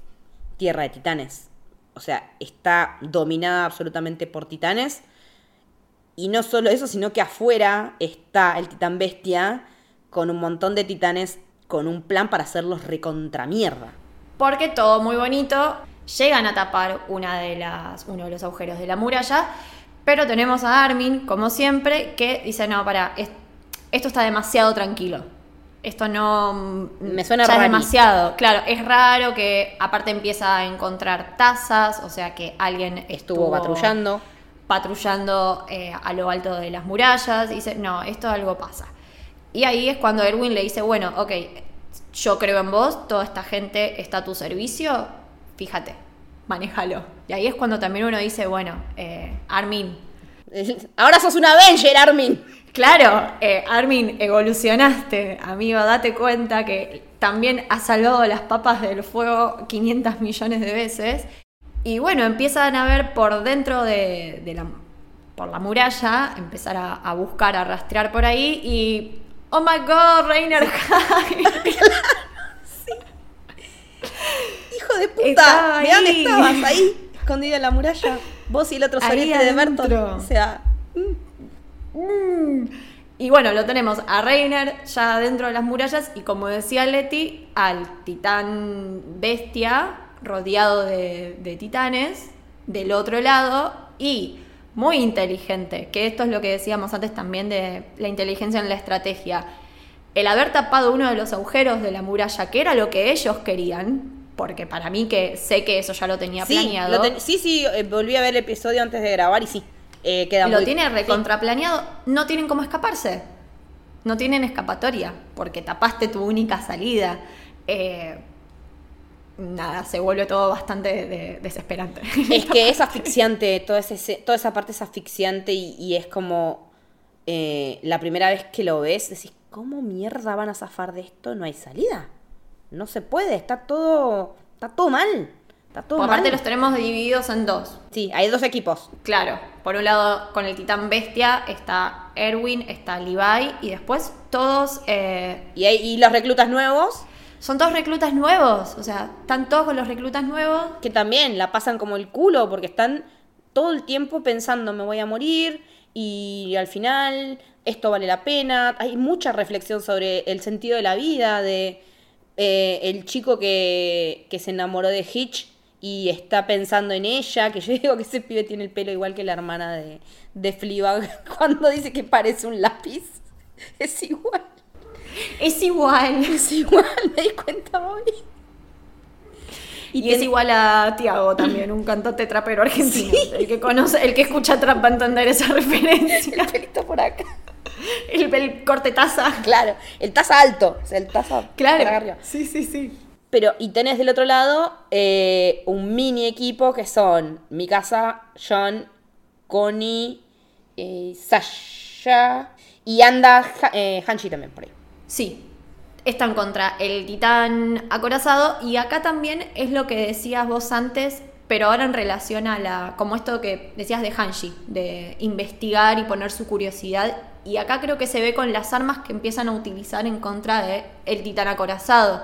tierra de titanes. O sea, está dominada absolutamente por titanes. Y no solo eso, sino que afuera está el titán bestia con un montón de titanes con un plan para hacerlos recontramierda.
Porque todo muy bonito, llegan a tapar una de las, uno de los agujeros de la muralla, pero tenemos a Armin, como siempre, que dice, no, para, esto está demasiado tranquilo. Esto no
mm, me suena
ya demasiado. Claro, es raro que aparte empieza a encontrar tazas, o sea que alguien
estuvo, patrullando,
patrullando eh, a lo alto de las murallas y dice, "No, esto algo pasa." Y ahí es cuando Erwin le dice, "Bueno, ok, yo creo en vos, toda esta gente está a tu servicio, fíjate, manéjalo." Y ahí es cuando también uno dice, "Bueno, eh, Armin,
ahora sos un Avenger, Armin."
Claro, eh, Armin, evolucionaste, amigo, date cuenta que también has salvado las papas del fuego 500 millones de veces. Y bueno, empiezan a ver por dentro de, la, por la muralla, empezar a, buscar, a rastrear por ahí y... ¡Oh my god, Rainer High!
Hijo de puta, ¿de dónde estabas? Ahí, escondido en la muralla. Vos y el otro solete de Bertolt. O sea.
Mm. Y bueno, lo tenemos a Reiner ya dentro de las murallas y como decía Leti, al titán bestia rodeado de, de titanes del otro lado y muy inteligente, que esto es lo que decíamos antes también de la inteligencia en la estrategia. El haber tapado uno de los agujeros de la muralla, que era lo que ellos querían, porque para mí que sé que eso ya lo tenía planeado.
sí, sí, eh, volví a ver el episodio antes de grabar y sí,
eh, queda Lo tiene recontraplaneado, no tienen cómo escaparse, no tienen escapatoria, porque tapaste tu única salida. Eh, nada, se vuelve todo bastante desesperante.
Es que es asfixiante, toda, toda esa parte es asfixiante y, es como eh, la primera vez que lo ves, decís, ¿cómo mierda van a zafar de esto? No hay salida. No se puede, está todo, está todo mal. Está todo
por aparte los tenemos divididos en dos.
Sí, hay dos equipos.
Claro, por un lado con el titán bestia está Erwin, está Levi y después todos... Eh,
¿Y, ¿Y los reclutas nuevos?
son todos reclutas nuevos, o sea, están todos con los reclutas nuevos.
Que también la pasan como el culo porque están todo el tiempo pensando me voy a morir y al final esto vale la pena. Hay mucha reflexión sobre el sentido de la vida, de eh, el chico que, que se enamoró de Hitch y está pensando en ella, que yo digo que ese pibe tiene el pelo igual que la hermana de, de Fleabag cuando dice que parece un lápiz. Es igual.
Es igual.
Es igual, me di cuenta hoy.
Y, es igual a Tiago también, un cantante trapero argentino. El que conoce, el que escucha trap va a entender esa referencia.
El pelito por acá.
El, corte taza.
Claro, el taza alto. O sea, el taza
claro. Sí, sí, sí.
Pero, y tenés del otro lado eh, un mini equipo que son Mikasa, John, Connie, eh, Sasha y anda eh, Hanshi también por ahí.
Sí, están contra el titán acorazado y acá también es lo que decías vos antes, pero ahora en relación a la, como esto que decías de Hanshi, de investigar y poner su curiosidad. Y acá creo que se ve con las armas que empiezan a utilizar en contra de el titán acorazado,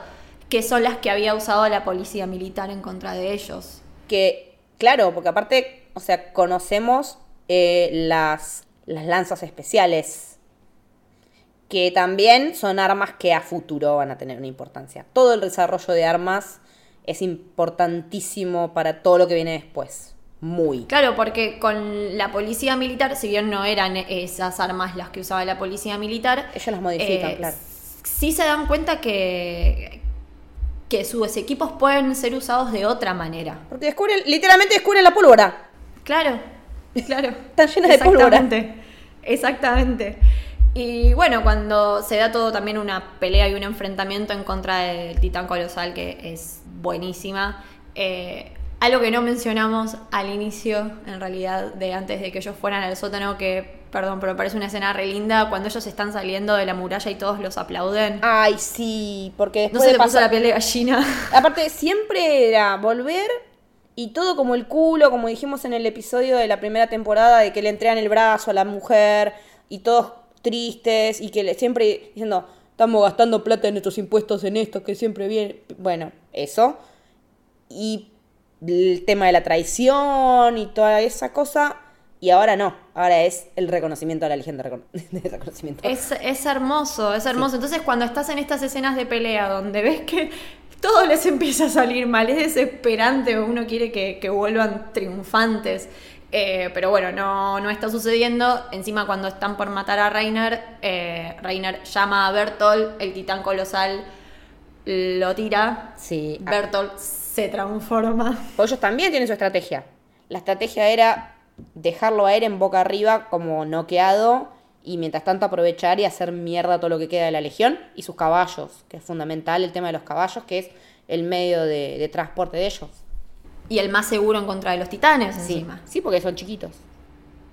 que son las que había usado la policía militar en contra de ellos.
Que, claro, porque aparte, o sea, conocemos eh, las, las lanzas especiales que también son armas que a futuro van a tener una importancia. Todo el desarrollo de armas es importantísimo para todo lo que viene después. Muy.
Claro, porque con la policía militar, si bien no eran esas armas las que usaba la policía militar,
ellos las modifican, eh, claro.
Sí se dan cuenta que, que sus equipos pueden ser usados de otra manera.
Porque descubren, literalmente descubren la pólvora.
Claro, claro.
Están llenas de pólvora.
Exactamente. Y bueno, cuando se da todo también una pelea y un enfrentamiento en contra del titán colosal, que es buenísima. Eh, algo que no mencionamos al inicio, en realidad, de antes de que ellos fueran al sótano, que, perdón, pero parece una escena re linda, cuando ellos están saliendo de la muralla y todos los aplauden.
Ay, sí, porque después
no se le la piel de gallina.
Aparte, siempre era volver y todo como el culo, como dijimos en el episodio de la primera temporada, de que le entregan el brazo a la mujer y todos tristes y que siempre diciendo, estamos gastando plata en nuestros impuestos en esto, que siempre viene. Bueno, eso. Y el tema de la traición y toda esa cosa. Y ahora no, ahora es el reconocimiento a la Legión de, reconocimiento.
Es, es, hermoso, es hermoso. Entonces cuando estás en estas escenas de pelea donde ves que todo les empieza a salir mal, es desesperante, uno quiere que, que vuelvan triunfantes. Eh, pero bueno, no, no, está sucediendo. Encima, cuando están por matar a Reiner, eh, Reiner llama a Bertolt, el titán colosal lo tira.
Sí.
Bertolt se transforma.
Pues ellos también tienen su estrategia. La estrategia era dejarlo a él en boca arriba como noqueado y mientras tanto aprovechar y hacer mierda todo lo que queda de la legión y sus caballos, que es fundamental el tema de los caballos, que es el medio de transporte de ellos.
Y el más seguro en contra de los titanes encima.
Sí, porque son chiquitos.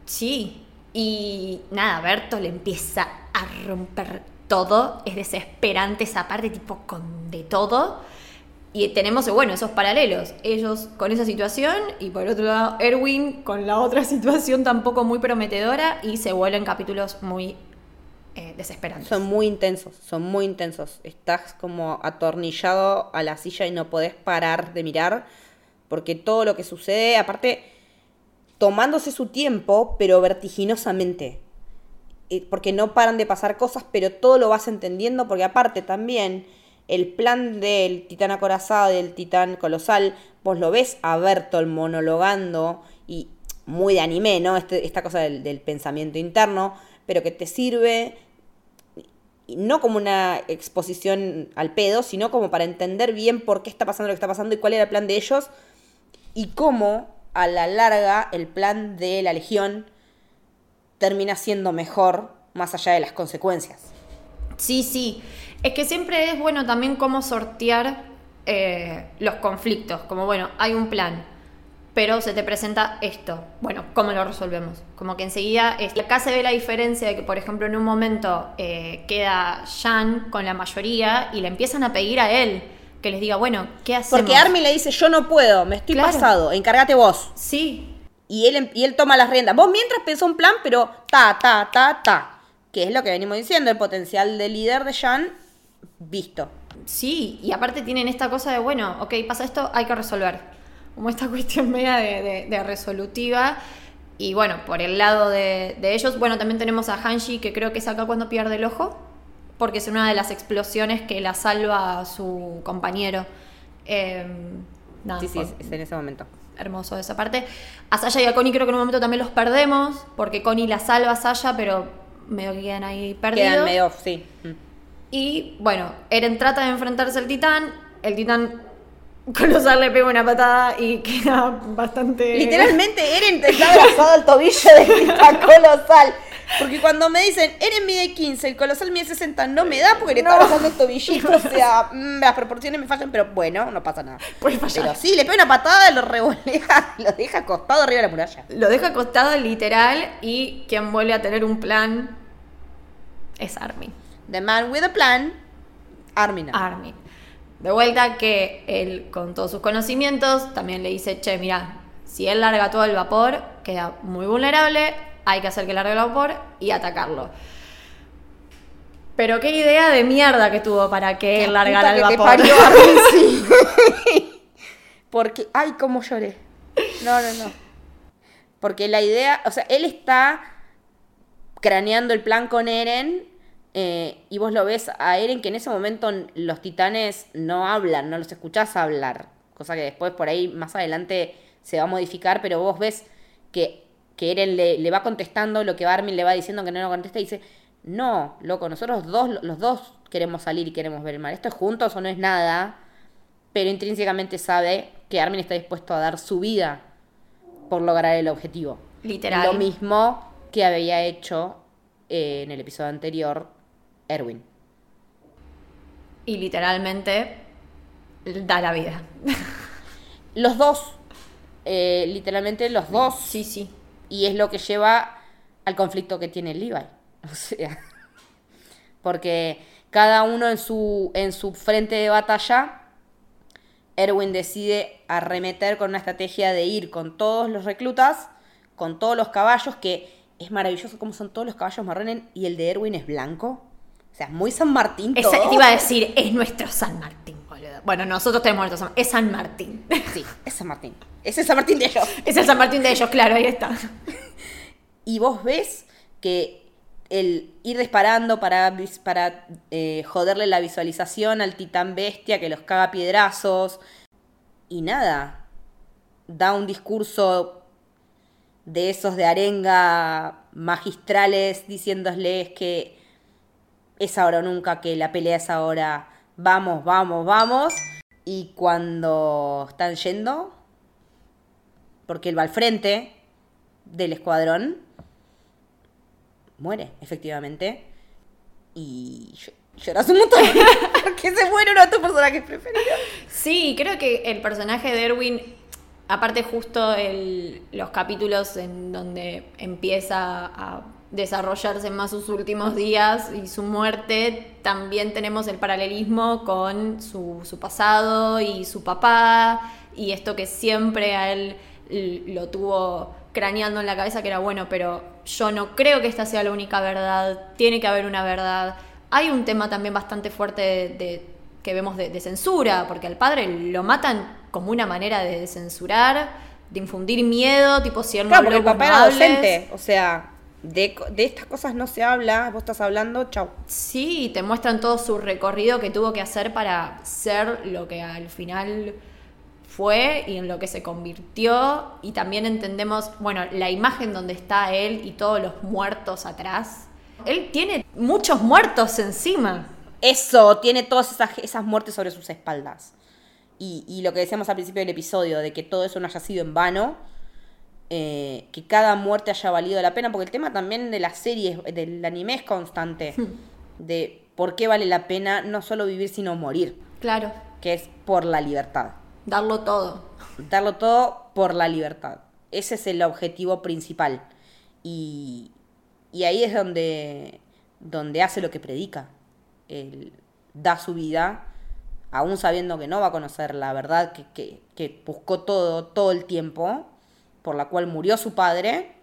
Sí. Y nada, Berto le empieza a romper todo. Es desesperante esa parte, tipo con de todo. Y tenemos, bueno, esos paralelos. Ellos con esa situación y por otro lado Erwin con la otra situación tampoco muy prometedora y se vuelven capítulos muy eh, desesperantes.
Son muy intensos, son muy intensos. Estás como atornillado a la silla y no podés parar de mirar porque todo lo que sucede, aparte, tomándose su tiempo, pero vertiginosamente. Eh, porque no paran de pasar cosas, pero todo lo vas entendiendo, porque aparte también el plan del titán acorazado, del titán colosal, vos lo ves a Bertolt monologando y muy de anime, ¿no? Este, esta cosa del, del, pensamiento interno, pero que te sirve no como una exposición al pedo, sino como para entender bien por qué está pasando lo que está pasando y cuál era el plan de ellos y cómo a la larga el plan de la Legión termina siendo mejor más allá de las consecuencias.
Sí, sí. Es que siempre es bueno también cómo sortear eh, los conflictos. Como, bueno, hay un plan, pero se te presenta esto. Bueno, ¿cómo lo resolvemos? Como que enseguida, es, acá se ve la diferencia de que, por ejemplo, en un momento eh, queda Jan con la mayoría y le empiezan a pedir a él que les diga, bueno, ¿qué hacemos?
Porque Armin le dice, yo no puedo, me estoy pasado, encárgate vos.
Sí.
Y él, y él toma las riendas. Vos mientras pensó un plan, pero ta, ta, ta, ta. Que es lo que venimos diciendo, el potencial de líder de Jan visto.
Sí, y aparte tienen esta cosa de, bueno, ok, pasa esto, hay que resolver. Como esta cuestión media de, resolutiva. Y bueno, por el lado de, de, ellos, bueno, también tenemos a Hanshi, que creo que es acá cuando pierde el ojo porque es una de las explosiones que la salva a su compañero.
Em, sí, sí, es en ese momento.
Hermoso esa parte. A Saya y a Connie creo que en un momento también los perdemos, porque Connie la salva a Saya, pero medio que quedan ahí perdidos.
Quedan medio, sí.
Y bueno, Eren trata de enfrentarse al titán, el titán Colosal le pega una patada y queda bastante.
Literalmente, Eren está abrazado al tobillo del titán colosal. Porque cuando me dicen, Eren mide 15, el colosal mide 60, no me da porque le está abrazando el tobillito. O sea, mm, las proporciones me fallan, pero bueno, no pasa nada.
Puede fallar.
Pero sí, le pega una patada, lo revolea, lo deja acostado arriba de la muralla.
Lo deja acostado literal y quien vuelve a tener un plan es Armin.
The man with a plan, Armin.
Armin. De vuelta que él, con todos sus conocimientos, también le dice, che, mira, si él larga todo el vapor, queda muy vulnerable, hay que hacer que largue el vapor y atacarlo. Pero qué idea de mierda que tuvo para que él largara el vapor.
Porque, ay, cómo lloré. No, no, no. Porque la idea, o sea, él está craneando el plan con Eren eh, y vos lo ves a Eren que en ese momento los titanes no hablan, no los escuchás hablar. Cosa que después por ahí más adelante se va a modificar, pero vos ves que, que Eren le, va contestando lo que Armin le va diciendo que no lo contesta y dice, no, loco, nosotros dos, los dos queremos salir y queremos ver el mal. Esto es juntos o no es nada, pero intrínsecamente sabe que Armin está dispuesto a dar su vida por lograr el objetivo.
Literal.
Lo mismo que había hecho eh, en el episodio anterior Erwin.
Y literalmente da la vida.
Los dos, eh, literalmente los dos.
Sí, sí.
Y es lo que lleva al conflicto que tiene Levi. O sea, porque cada uno en su, en su frente de batalla, Erwin decide arremeter con una estrategia de ir con todos los reclutas, con todos los caballos, que es maravilloso como son todos los caballos marrones y el de Erwin es blanco. O sea, muy San Martín.
te iba a decir, es nuestro San Martín, boludo. Bueno, nosotros tenemos nuestro San Martín. Es San Martín.
Sí, es San Martín. Es el San Martín de ellos.
Es el San Martín de ellos, claro, ahí está.
Y vos ves que el ir disparando para, para eh, joderle la visualización al titán bestia que los caga piedrazos. Y nada. Da un discurso de esos de arenga magistrales diciéndoles que es ahora o nunca, que la pelea es ahora, vamos, vamos, vamos. Y cuando están yendo, porque él va al frente del escuadrón, muere, efectivamente. Y lloras un montón porque se muere uno de tus personajes preferidos.
Sí, creo que el personaje de Erwin, aparte justo los capítulos en donde empieza a desarrollarse más sus últimos días y su muerte, también tenemos el paralelismo con su, pasado y su papá y esto que siempre a él lo tuvo craneando en la cabeza que era bueno, pero yo no creo que esta sea la única verdad, tiene que haber una verdad. Hay un tema también bastante fuerte de, que vemos de, censura, porque al padre lo matan como una manera de censurar, infundir miedo, tipo si él
Claro, porque el papá era docente, o sea, de, de, estas cosas no se habla, vos estás hablando, chau.
Sí, te muestran todo su recorrido que tuvo que hacer para ser lo que al final fue y en lo que se convirtió. Y también entendemos, bueno, la imagen donde está él y todos los muertos atrás. Él tiene muchos muertos encima.
Eso, tiene todas esas, esas muertes sobre sus espaldas. Y, y, lo que decíamos al principio del episodio, de que todo eso no haya sido en vano, eh, que cada muerte haya valido la pena, porque el tema también de las series, del anime es constante, de por qué vale la pena no solo vivir, sino morir.
Claro.
Que es por la libertad.
Darlo todo.
Darlo todo por la libertad. Ese es el objetivo principal. Y, y ahí es donde, donde hace lo que predica. Él da su vida, aún sabiendo que no va a conocer la verdad que, que, que buscó todo, todo el tiempo por la cual murió su padre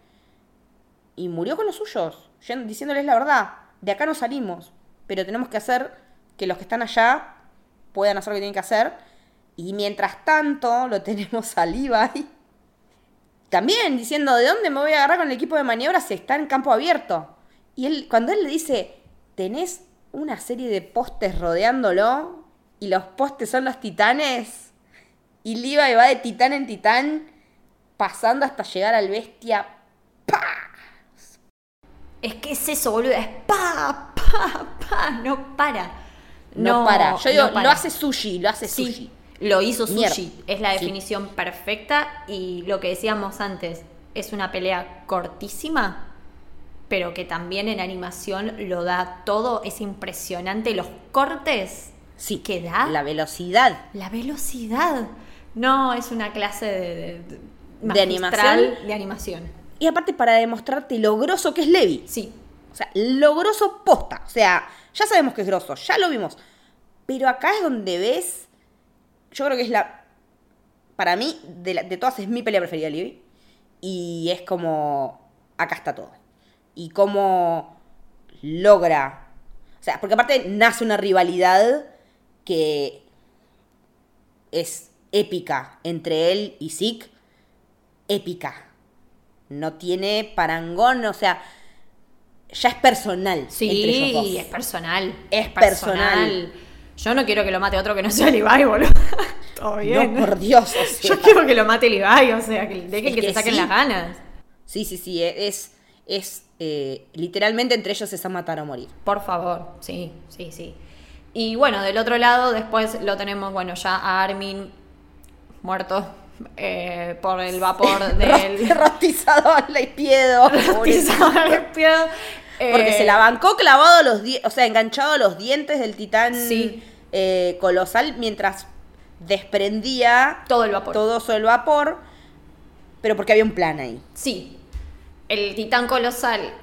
y murió con los suyos, diciéndoles la verdad, de acá no salimos, pero tenemos que hacer que los que están allá puedan hacer lo que tienen que hacer. Y mientras tanto lo tenemos a Levi también diciendo, ¿de dónde me voy a agarrar con el equipo de maniobras si está en campo abierto? Y él, cuando él le dice, tenés una serie de postes rodeándolo y los postes son los titanes y Levi va de titán en titán pasando hasta llegar al bestia. ¡Pa!
Es que es eso, boludo. Es pa, pa, pa. No para.
No, para. Yo digo, lo hace sushi, lo hace sushi.
Lo hizo sushi. Es la definición perfecta. Y lo que decíamos antes, es una pelea cortísima, pero que también en animación lo da todo. Es impresionante. Los cortes
sí,
que da.
La velocidad.
La velocidad. No, es una clase de
de animación.
De animación.
Y aparte para demostrarte lo grosso que es Levi.
Sí.
O sea, lo grosso posta. O sea, ya sabemos que es grosso, ya lo vimos. Pero acá es donde ves, yo creo que es la, para mí, de, de todas es mi pelea preferida, Levi. Y es como, acá está todo. Y cómo logra, o sea, porque aparte nace una rivalidad que es épica entre él y Zeke épica. No tiene parangón, o sea, ya es personal.
Sí, es personal.
Es personal.
Yo no quiero que lo mate otro que no sea Levi, boludo. Todo bien.
No, por Dios.
Yo quiero que lo mate Levi, o sea, que dejen que, se saquen las ganas.
Sí, sí, sí. Es, es eh, literalmente entre ellos es a matar o morir.
Por favor, sí, sí, sí. Y bueno, del otro lado, después lo tenemos, bueno, ya a Armin muerto eh, por el vapor del.
Rostizado al espiedo.
Espiedo.
Porque se la eh, bancó clavado los dientes, o sea, enganchado a los dientes del titán eh, colosal mientras desprendía
todo el vapor.
Todo el vapor, pero porque había un plan ahí.
Sí. El titán colosal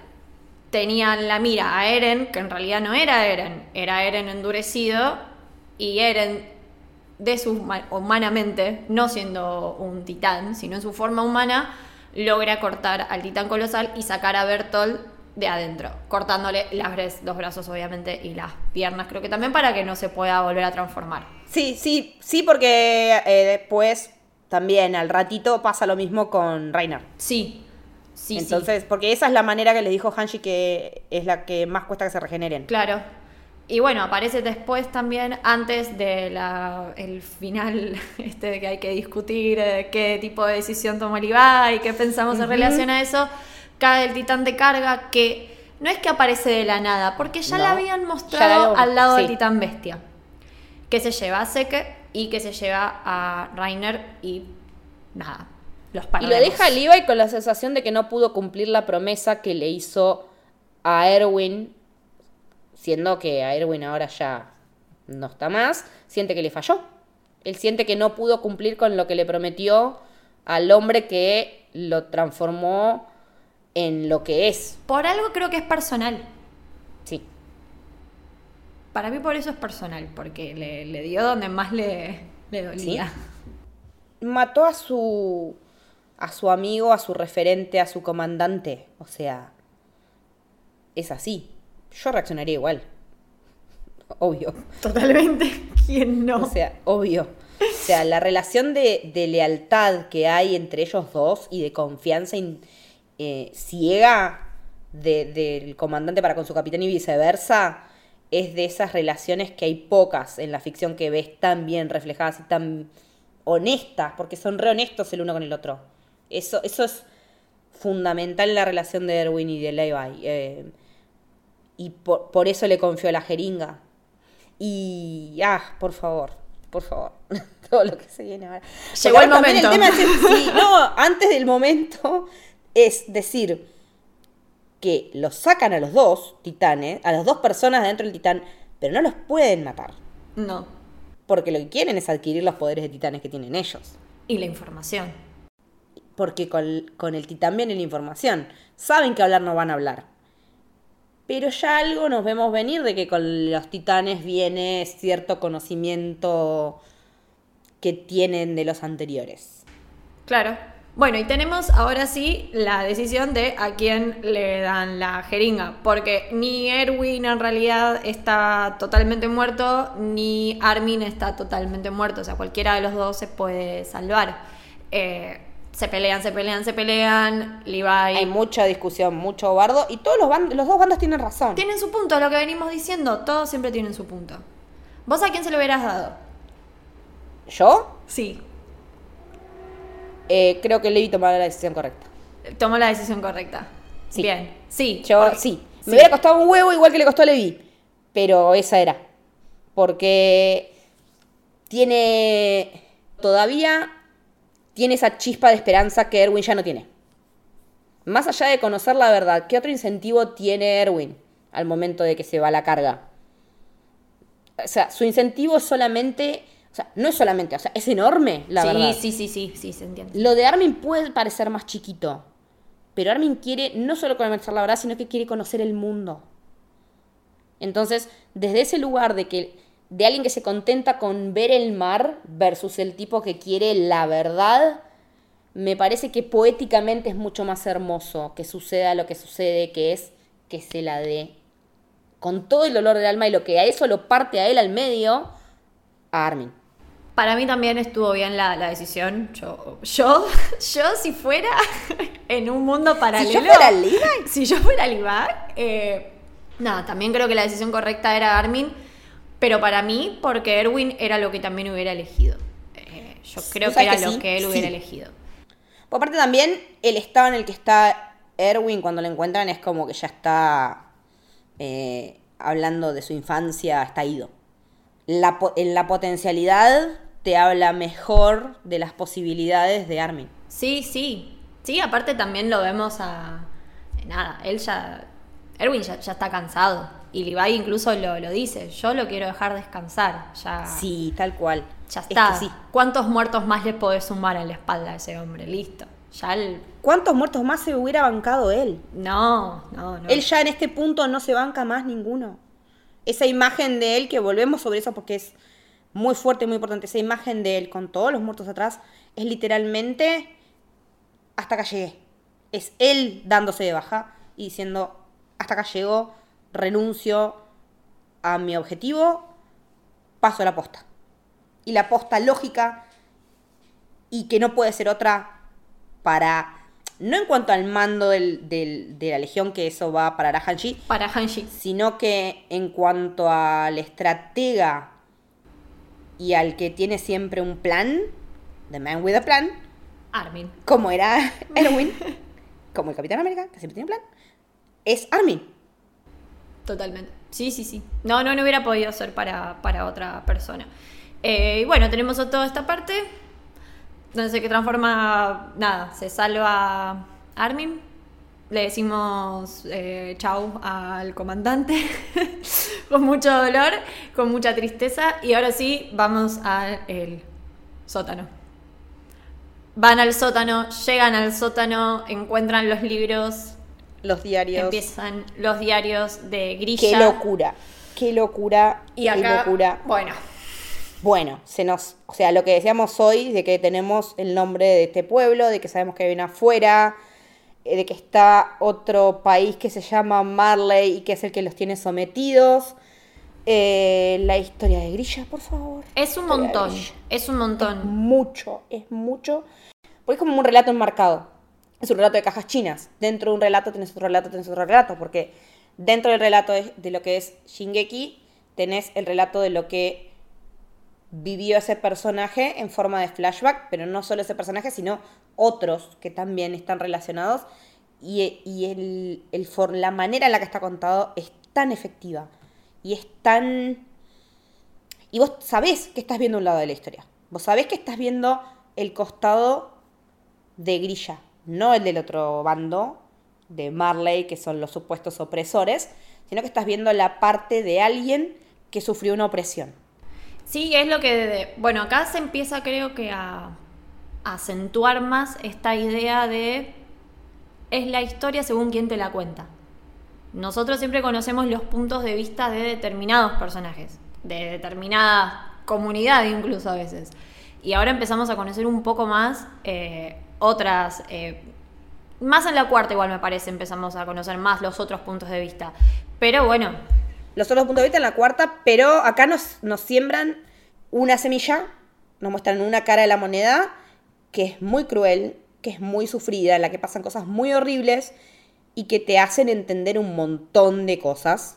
tenía en la mira a Eren, que en realidad no era Eren, era Eren endurecido, y Eren de su humanamente, no siendo un titán, sino en su forma humana, logra cortar al titán colosal y sacar a Bertolt de adentro, cortándole las, los brazos obviamente y las piernas, creo que también para que no se pueda volver a transformar.
Sí, sí, sí, porque eh, después también al ratito pasa lo mismo con Reiner.
Sí, sí.
Entonces, porque esa es la manera que le dijo Hanshi que es la que más cuesta que se regeneren.
Claro. Y bueno, aparece después también, antes del el final este de que hay que discutir eh, qué tipo de decisión tomó el y qué pensamos en relación a eso, cae el titán de carga que no es que aparece de la nada, porque ya la habían mostrado al lado del titán bestia, que se lleva a Seke y que se lleva a Rainer y nada, los
Y lo deja a Levi con la sensación de que no pudo cumplir la promesa que le hizo a Erwin siendo que a Erwin ahora ya no está más, siente que le falló. Él siente que no pudo cumplir con lo que le prometió al hombre que lo transformó en lo que es.
Por algo creo que es personal.
Sí.
Para mí por eso es personal, porque le, dio donde más le, le dolía.
Mató a su a su amigo, a su referente, a su comandante. O sea, es así yo reaccionaría igual. Obvio.
Totalmente. ¿Quién no?
O sea, obvio. sea, la relación de, lealtad que hay entre ellos dos y de confianza eh, ciega del comandante para con su capitán y viceversa, es de esas relaciones que hay pocas en la ficción que ves tan bien reflejadas y tan honestas, porque son re honestos el uno con el otro. Eso, eso es fundamental en la relación de Erwin y de Levi. Eh, y por, por, eso le confió la jeringa. Y, ah, por favor, por favor. Todo lo que se viene ahora.
Llegó el momento.
no, antes del momento es decir que los sacan a los dos titanes, a las dos personas dentro del titán, pero no los pueden matar.
No.
Porque lo que quieren es adquirir los poderes de titanes que tienen ellos.
Y la información.
Porque con, con el titán viene la información. Saben que hablar no van a hablar. Pero ya algo nos vemos venir de que con los titanes viene cierto conocimiento que tienen de los anteriores.
Claro. Bueno, y tenemos ahora sí la decisión de a quién le dan la jeringa, porque ni Erwin en realidad está totalmente muerto, ni Armin está totalmente muerto, o sea, cualquiera de los dos se puede salvar. Eh, se pelean, se pelean, se pelean, Levi...
Hay mucha discusión, mucho bardo, y todos los, los dos bandos tienen razón.
Tienen su punto, lo que venimos diciendo, todos siempre tienen su punto. ¿Vos a quién se lo hubieras dado?
¿Yo?
Sí.
Eh, creo que Levi tomó la decisión correcta.
Tomó la decisión correcta. Bien, sí.
Yo, sí. Me hubiera costado un huevo igual que le costó a Levi, pero esa era. Porque tiene. Todavía tiene esa chispa de esperanza que Erwin ya no tiene. Más allá de conocer la verdad, ¿qué otro incentivo tiene Erwin al momento de que se va a la carga? O sea, su incentivo es solamente o sea, no es solamente, o sea, es enorme, la verdad.
Sí, sí, sí, sí, se entiende.
Lo de Armin puede parecer más chiquito, pero Armin quiere no solo conocer la verdad, sino que quiere conocer el mundo. Entonces, desde ese lugar de que de alguien que se contenta con ver el mar versus el tipo que quiere la verdad, me parece que poéticamente es mucho más hermoso que suceda lo que sucede, que es que se la dé con todo el dolor del alma y lo que a eso lo parte a él al medio, a Armin.
Para mí también estuvo bien la, decisión. Yo, yo, yo si fuera en un mundo paralelo.
Si yo fuera Levi.
Si yo fuera Levi. Eh, nada, también creo que la decisión correcta era Armin. Pero para mí, porque Erwin era lo que también hubiera elegido. Eh, yo creo que era lo que él hubiera elegido.
Por parte también, el estado en el que está Erwin cuando lo encuentran es como que ya está eh, hablando de su infancia, está ido. La, en la potencialidad te habla mejor de las posibilidades de Armin.
Sí, sí. Sí, aparte también lo vemos a. Nada, él ya. Erwin ya, está cansado. Y Levi incluso lo, lo, dice: Yo lo quiero dejar descansar. Ya.
Sí, tal cual.
Ya está. ¿Cuántos muertos más le podés sumar en la espalda a ese hombre? Listo. Ya el...
¿Cuántos muertos más se hubiera bancado él?
No, no, no.
Él ya en este punto no se banca más ninguno. Esa imagen de él, que volvemos sobre eso porque es muy fuerte, muy importante. Esa imagen de él con todos los muertos atrás es literalmente hasta acá llegué. Es él dándose de baja y diciendo, hasta acá llego, renuncio a mi objetivo, paso a la posta. Y la posta lógica y que no puede ser otra para, no en cuanto al mando de la legión, que eso va para Hanshi,
para Hanshi,
sino que en cuanto al estratega y al que tiene siempre un plan, The Man with a Plan,
Armin.
Como era Erwin, como el Capitán América, que siempre tiene un plan, es Armin.
Totalmente. Sí, sí, sí. No, no, no hubiera podido ser para, para otra persona. Eh, y bueno, tenemos toda esta parte donde se que transforma, nada, se salva Armin, le decimos eh, chau al comandante con mucho dolor, con mucha tristeza y ahora sí vamos al sótano. Van al sótano, llegan al sótano, encuentran los libros,
los diarios.
Empiezan los diarios de Grilla.
Qué locura, qué locura,
y
qué locura.
Bueno.
Bueno, se nos, o sea, lo que decíamos hoy de que tenemos el nombre de este pueblo, de que sabemos que viene afuera, eh, de que está otro país que se llama Marley y que es el que los tiene sometidos. Eh, la historia de Grilla, por favor.
Es un montón, es un montón.
Es mucho, es mucho. Porque es como un relato enmarcado. Es un relato de cajas chinas. Dentro de un relato tenés otro relato, tenés otro relato. Porque dentro del relato de, lo que es Shingeki, tenés el relato de lo que vivió ese personaje en forma de flashback, pero no solo ese personaje, sino otros que también están relacionados. Y, y el, la manera en la que está contado es tan efectiva y es tan... Y vos sabés que estás viendo un lado de la historia. Vos sabés que estás viendo el costado de Grilla, no el del otro bando, de Marley, que son los supuestos opresores, sino que estás viendo la parte de alguien que sufrió una opresión.
Sí, es lo que... Bueno, acá se empieza creo que a, acentuar más esta idea de... Es la historia según quien te la cuenta. Nosotros siempre conocemos los puntos de vista de determinados personajes, de determinada comunidad incluso a veces. Y ahora empezamos a conocer un poco más eh, otras... Eh, más en la cuarta igual me parece empezamos a conocer más los otros puntos de vista. Pero bueno,
los otros puntos de vista en la cuarta, pero acá nos, nos siembran una semilla, nos muestran una cara de la moneda que es muy cruel, que es muy sufrida, en la que pasan cosas muy horribles y que te hacen entender un montón de cosas,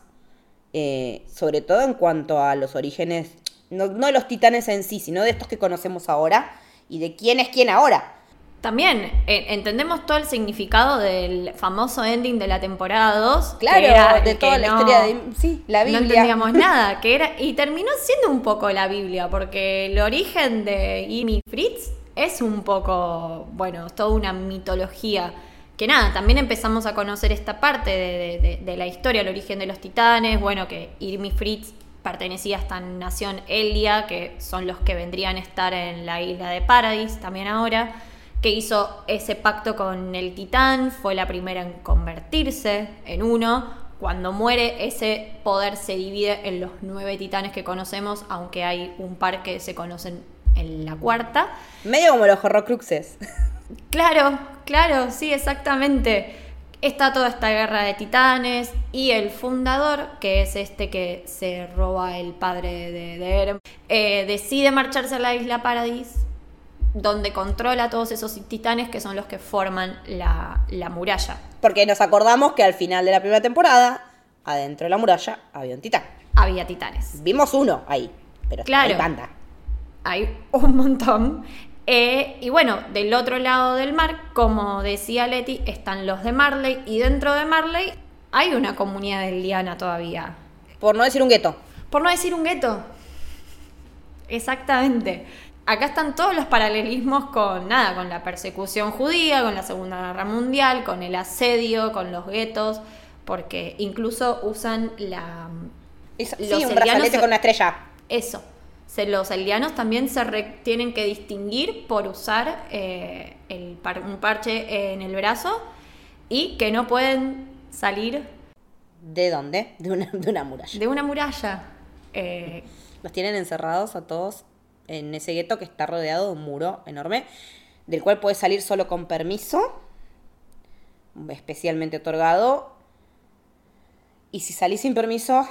eh, sobre todo en cuanto a los orígenes, no, no de los titanes en sí, sino de estos que conocemos ahora y de quién es quién ahora.
También eh, entendemos todo el significado del famoso ending de la temporada 2.
Claro, de toda la historia de sí, la Biblia.
No entendíamos nada, que era y terminó siendo un poco la Biblia, porque el origen de Imi Fritz es un poco, bueno, toda una mitología. Que nada, también empezamos a conocer esta parte de, de la historia, el origen de los titanes, bueno, que Irmi Fritz pertenecía a esta nación Elia, que son los que vendrían a estar en la isla de Paradis también ahora que hizo ese pacto con el titán, fue la primera en convertirse en uno. Cuando muere, ese poder se divide en los nueve titanes que conocemos, aunque hay un par que se conocen en la cuarta.
Medio como los horrocruxes.
Claro, claro, sí, exactamente. Está toda esta guerra de titanes y el fundador, que es este que se roba el padre de, de Eren, eh, decide marcharse a la isla Paradis donde controla a todos esos titanes que son los que forman la, muralla.
Porque nos acordamos que al final de la primera temporada, adentro de la muralla, había un titán.
Había titanes.
Vimos uno ahí, pero claro, hay banda.
Hay un montón. Eh, y bueno, del otro lado del mar, como decía Leti, están los de Marley y dentro de Marley hay una comunidad de Liana todavía.
Por no decir un gueto.
Por no decir un gueto. Exactamente acá están todos los paralelismos con nada, con la persecución judía, con la Segunda Guerra Mundial, con el asedio, con los guetos, porque incluso usan la
sí, un brazalete con una estrella.
Eso. los elianos también se tienen que distinguir por usar eh, un parche en el brazo y que no pueden salir.
¿De dónde? De una, de una muralla.
De una muralla. Eh,
los tienen encerrados a todos en ese gueto que está rodeado de un muro enorme, del cual puedes salir solo con permiso, especialmente otorgado. Y si salís sin permiso,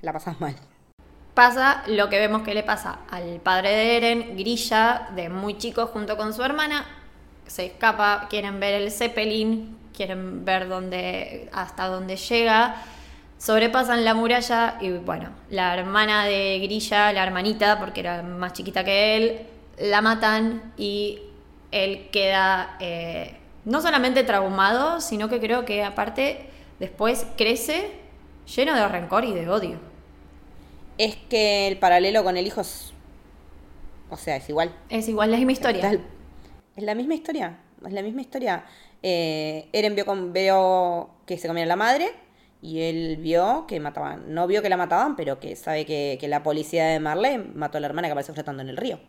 la pasas mal.
Pasa lo que vemos que le pasa al padre de Eren, Grilla, de muy chico junto con su hermana, se escapa, quieren ver el Zeppelin, quieren ver dónde, hasta dónde llega sobrepasan la muralla y bueno, la hermana de Grilla, la hermanita, porque era más chiquita que él, la matan y él queda eh, no solamente traumado, sino que creo que aparte después crece lleno de rencor y de odio.
Es que el paralelo con el hijo es... O sea, es igual.
Es igual, la misma historia.
Es la misma historia, es la misma historia. Eh, Eren vio, vio que se comía la madre y él vio que mataban, no vio que la mataban, pero que sabe que, la policía de Marley mató a la hermana que apareció flotando en el río.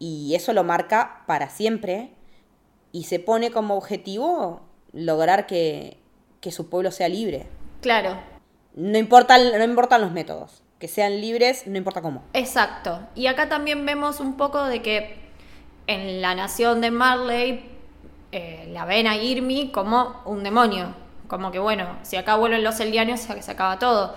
Y eso lo marca para siempre y se pone como objetivo lograr que, su pueblo sea libre.
Claro.
No, importa, no importan los métodos, que sean libres, no importa cómo.
Exacto. Y acá también vemos un poco de que en la nación de Marley eh, la ven a Irmi como un demonio, como que bueno, si acá vuelven los elianos se acaba todo.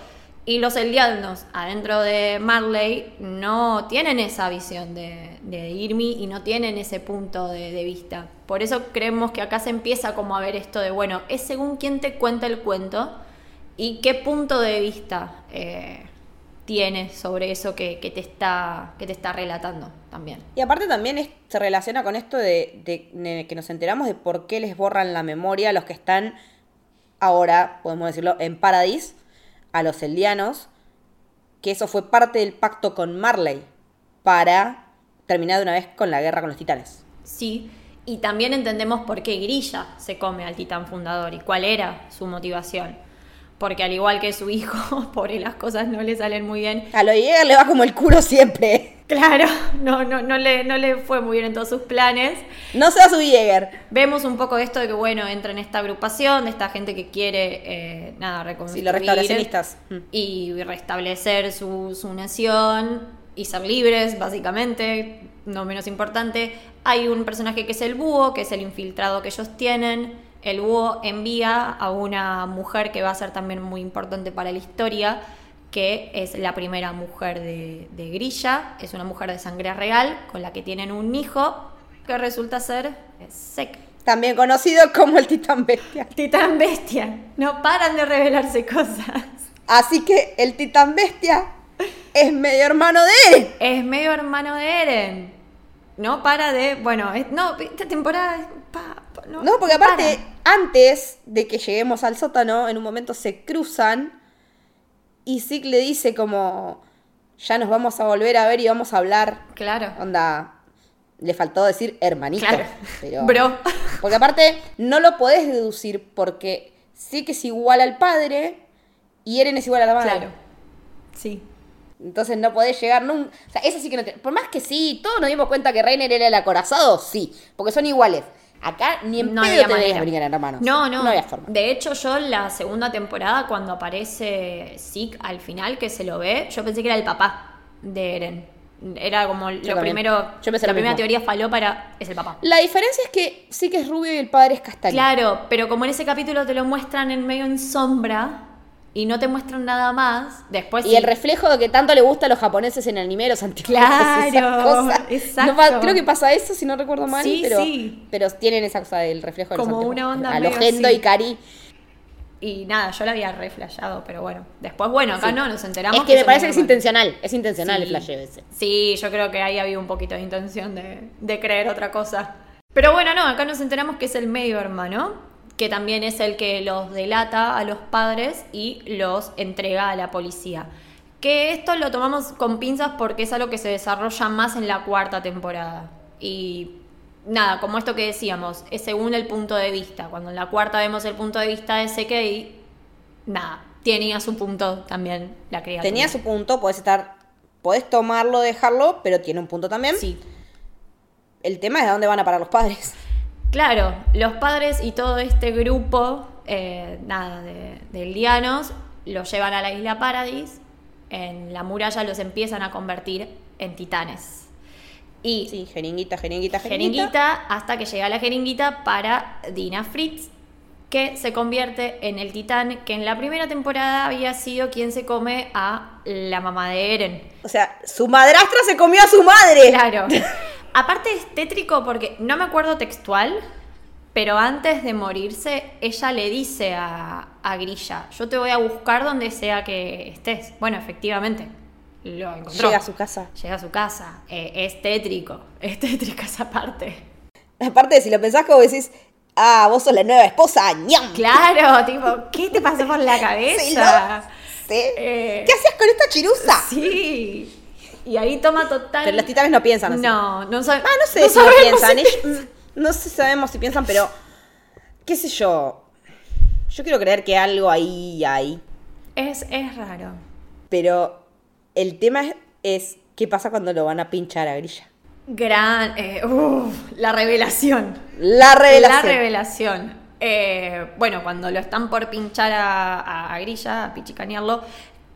Y los eldianos adentro de Marley no tienen esa visión de, de Irmi y no tienen ese punto de, vista. Por eso creemos que acá se empieza como a ver esto de, bueno, es según quién te cuenta el cuento y qué punto de vista eh, tienes sobre eso que, te está, que te está relatando también.
Y aparte también se relaciona con esto de, de, que nos enteramos de por qué les borran la memoria a los que están ahora, podemos decirlo, en Paradis a los eldianos, que eso fue parte del pacto con Marley para terminar de una vez con la guerra con los titanes.
Sí, y también entendemos por qué Grilla se come al titán fundador y cuál era su motivación. Porque al igual que su hijo, él las cosas no le salen muy bien.
A lo Jäger le va como el culo siempre.
Claro, no, no, no, le, no le fue muy bien en todos sus planes.
No sea su Jäger.
Vemos un poco esto de que, bueno, entra en esta agrupación, de esta gente que quiere, eh, nada, reconstruir. Sí, los
restablecionistas.
Mm. Y restablecer su, su nación y ser libres, básicamente, no menos importante. Hay un personaje que es el búho, que es el infiltrado que ellos tienen. El búho envía a una mujer que va a ser también muy importante para la historia, que es la primera mujer de, Grilla, es una mujer de sangre real con la que tienen un hijo que resulta ser Sek.
También conocido como el titán bestia.
Titán bestia. No paran de revelarse cosas.
Así que el titán bestia es medio hermano de Eren.
Es medio hermano de Eren. No para de. Bueno, no, esta temporada.
no, porque aparte, antes de que lleguemos al sótano, en un momento se cruzan y Zeke le dice como, ya nos vamos a volver a ver y vamos a hablar.
Claro.
Onda, le faltó decir hermanito.
Claro. Pero, Bro.
Porque aparte, no lo podés deducir porque Zeke es igual al padre y Eren es igual a la madre.
Claro. Sí.
Entonces no podés llegar nunca. O sea, eso sí que no te... Por más que sí, todos nos dimos cuenta que Reiner era el acorazado, sí. Porque son iguales. Acá ni en
no
pedo te manera. venir hermanos.
No, no. No había forma. De hecho, yo en la segunda temporada, cuando aparece Zeke al final, que se lo ve, yo pensé que era el papá de Eren. Era como lo primero. Yo pensé la primera teoría faló para. Es el papá.
La diferencia es que sí que es rubio y el padre es castaño.
Claro, pero como en ese capítulo te lo muestran en medio en sombra, y no te muestran nada más, después...
Y el reflejo de que tanto le gusta a los japoneses en anime, los antiguos.
Claro, exacto.
creo que pasa eso, si no recuerdo mal, sí, pero, sí. pero tienen esa cosa del reflejo de
Como una onda
A lo Gendo y Cari.
Y nada, yo la había reflejado, pero bueno. Después, bueno, acá no, nos enteramos.
Es que, me parece que es intencional, es intencional el flash ese.
Sí, yo creo que ahí había un poquito de intención de, de creer otra cosa. Pero bueno, no, acá nos enteramos que es el medio hermano que también es el que los delata a los padres y los entrega a la policía. Que esto lo tomamos con pinzas porque es algo que se desarrolla más en la cuarta temporada. Y nada, como esto que decíamos, es según el punto de vista. Cuando en la cuarta vemos el punto de vista de SK, nada, tenía su punto también la criatura.
Tenía su punto, puedes estar, puedes tomarlo, dejarlo, pero tiene un punto también.
Sí.
El tema es de dónde van a parar los padres.
Claro, los padres y todo este grupo, eh, nada, de, de lianos, los llevan a la isla Paradis, en la muralla los empiezan a convertir en titanes. Y
sí, jeringuita, jeringuita,
jeringuita. Jeringuita, hasta que llega la jeringuita para Dina Fritz, que se convierte en el titán que en la primera temporada había sido quien se come a la mamá de Eren.
O sea, su madrastra se comió a su madre.
Claro. Aparte es tétrico porque no me acuerdo textual, pero antes de morirse, ella le dice a, Grilla, yo te voy a buscar donde sea que estés. Bueno, efectivamente, lo encontró.
Llega a su casa.
Llega a su casa. Eh, es tétrico, es tétrica esa parte.
Aparte, si lo pensás como decís, ah, vos sos la nueva esposa, ñam.
Claro, tipo, ¿qué te pasó por la cabeza?
Sí, eh, ¿Qué hacías con esta chirusa?
Sí. Y ahí toma total.
Pero los titanes no piensan
así. No, no,
ah, no sé si piensan. No sé si sabemos si piensan, pero. ¿Qué sé yo? Yo quiero creer que algo ahí hay.
Es, es raro.
Pero el tema es, qué pasa cuando lo van a pinchar a Grilla.
Gran. Eh, la revelación.
La revelación.
La revelación. Eh, bueno, cuando lo están por pinchar a, a Grilla, a pichicanearlo,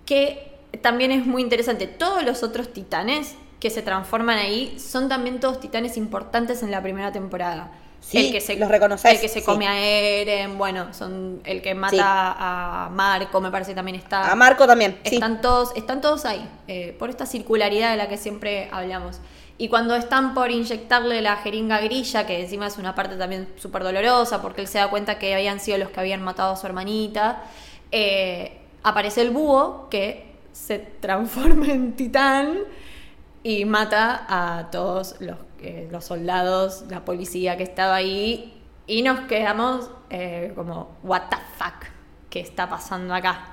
que también es muy interesante. Todos los otros titanes que se transforman ahí son también todos titanes importantes en la primera temporada.
Sí,
el que se,
los reconoces.
El que se come a Eren, bueno, son el que mata a Marco, me parece que también está.
A Marco también.
Están todos, están todos ahí, eh, por esta circularidad de la que siempre hablamos. Y cuando están por inyectarle la jeringa grilla, que encima es una parte también súper dolorosa, porque él se da cuenta que habían sido los que habían matado a su hermanita, eh, aparece el búho que se transforma en titán y mata a todos los, eh, los soldados, la policía que estaba ahí. Y nos quedamos eh, como, ¿What the fuck? ¿Qué está pasando acá?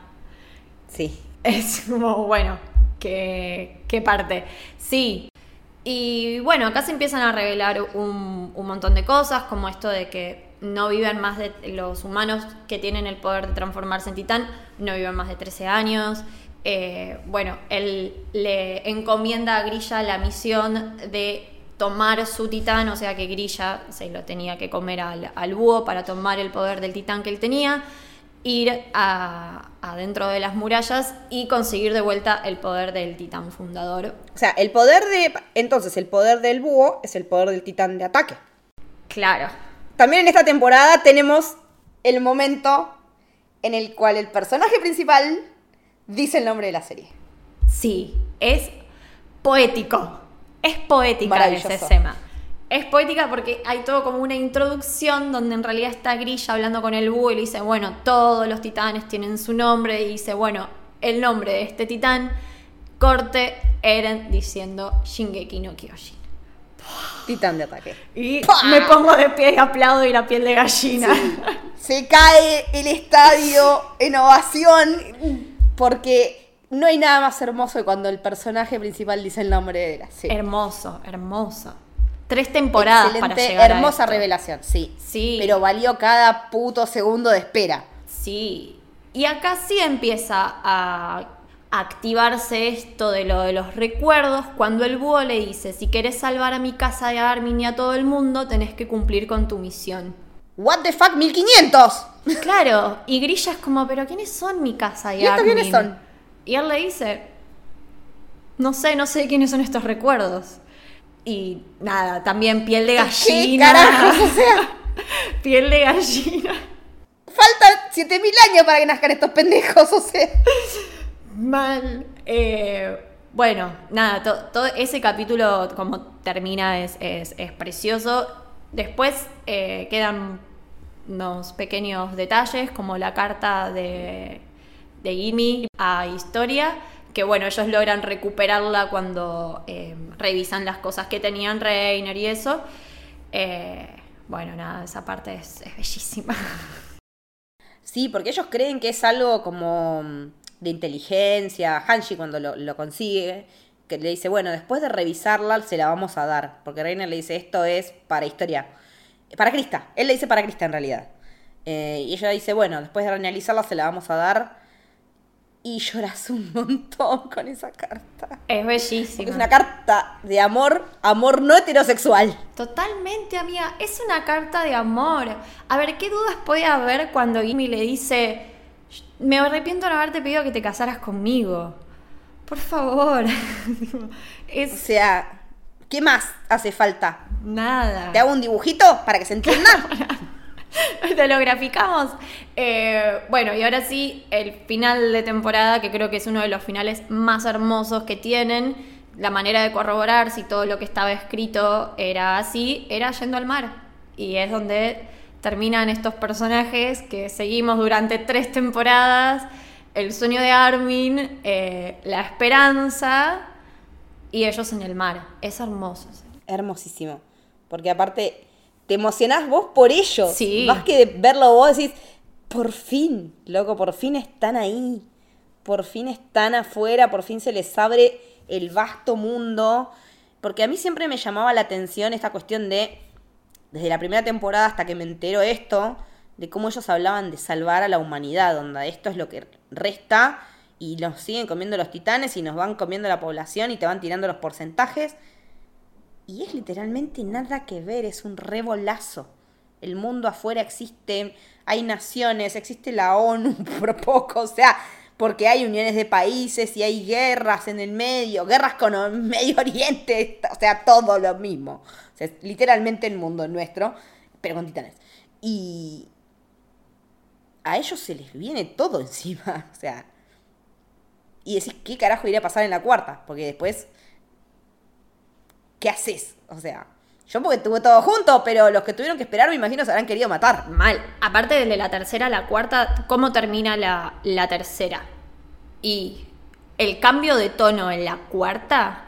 Sí.
Es como, bueno, ¿qué, qué parte? Sí, y bueno, acá se empiezan a revelar un, montón de cosas, como esto de que no viven más de los humanos que tienen el poder de transformarse en titán, no viven más de 13 años. Eh, bueno, él le encomienda a Grilla la misión de tomar su titán, o sea que Grilla se lo tenía que comer al, al búho para tomar el poder del titán que él tenía ir adentro de las murallas y conseguir de vuelta el poder del titán fundador.
O sea, el poder de... Entonces, el poder del búho es el poder del titán de ataque.
Claro.
También en esta temporada tenemos el momento en el cual el personaje principal dice el nombre de la serie.
Sí, es poético. Es poética ese escena. Es poética porque hay todo como una introducción donde en realidad está Grilla hablando con el búho y le dice, bueno, todos los titanes tienen su nombre y dice, bueno, el nombre de este titán, corte Eren diciendo Shingeki no Kyojin.
Titán de ataque.
Y me pongo de pie y aplaudo y la piel de gallina.
Se cae el estadio en ovación porque no hay nada más hermoso que cuando el personaje principal dice el nombre de la serie.
Hermoso, hermoso. Tres temporadas para llegar
Hermosa revelación, sí.
Sí.
Pero valió cada puto segundo de espera.
Sí. Y acá sí empieza a activarse esto de lo de los recuerdos cuando el búho le dice, si querés salvar a mi casa de Armin y a todo el mundo, tenés que cumplir con tu misión.
What the fuck, 1500.
Claro, y Grilla es como, pero ¿quiénes son mi casa y, ¿Y quiénes son? Y él le dice, no sé, no sé quiénes son estos recuerdos. Y nada, también piel de gallina.
¿Qué carajos? O sea.
piel de gallina.
Faltan 7000 años para que nazcan estos pendejos, o sea.
Mal. Eh, bueno, nada, todo ese capítulo, como termina, es, es, precioso. Después eh, quedan unos pequeños detalles, como la carta de, de Gimme a Historia que bueno, ellos logran recuperarla cuando eh, revisan las cosas que tenían Reiner y eso. Eh, bueno, nada, esa parte es, bellísima.
Sí, porque ellos creen que es algo como mm, de inteligencia. Hanshi cuando lo, consigue, que le dice, bueno, después de revisarla se la vamos a dar. Porque Reiner le dice, esto es para historia. Para Krista. Él le dice para Krista en realidad. Eh, y ella dice, bueno, después de analizarla se la vamos a dar y lloras un montón con esa carta.
Es bellísima.
Es una carta de amor, amor no heterosexual.
Totalmente, amiga. Es una carta de amor. A ver, ¿qué dudas puede haber cuando Jimmy le dice, me arrepiento de no haberte pedido que te casaras conmigo? Por favor.
O sea, ¿qué más hace falta?
Nada.
¿Te hago un dibujito para que se entienda?
Te lo graficamos. Eh, bueno, y ahora sí, el final de temporada, que creo que es uno de los finales más hermosos que tienen. La manera de corroborar si todo lo que estaba escrito era así, era yendo al mar. Y es donde terminan estos personajes que seguimos durante tres temporadas. El sueño de Armin, eh, la esperanza y ellos en el mar. Es hermoso.
Hermosísimo. Porque aparte te emocionás vos por ellos.
Sí.
Más que verlo vos decís, por fin, loco, por fin están ahí. Por fin están afuera, por fin se les abre el vasto mundo. Porque a mí siempre me llamaba la atención esta cuestión de, desde la primera temporada hasta que me entero esto, de cómo ellos hablaban de salvar a la humanidad, donde esto es lo que resta y nos siguen comiendo los titanes y nos van comiendo la población y te van tirando los porcentajes. Y es literalmente nada que ver, es un rebolazo. El mundo afuera existe, hay naciones, existe la ONU por poco, o sea, porque hay uniones de países y hay guerras en el medio, guerras con el Medio Oriente, o sea, todo lo mismo. O sea, literalmente el mundo nuestro. pero con titanes. Y a ellos se les viene todo encima, o sea. Y decís, ¿qué carajo iría a pasar en la cuarta? Porque después, ¿qué haces? O sea, yo porque tuve todo junto, pero los que tuvieron que esperar, me imagino, se habrán querido matar.
Mal. Aparte de la tercera a la cuarta, ¿cómo termina la, la tercera? Y el cambio de tono en la cuarta,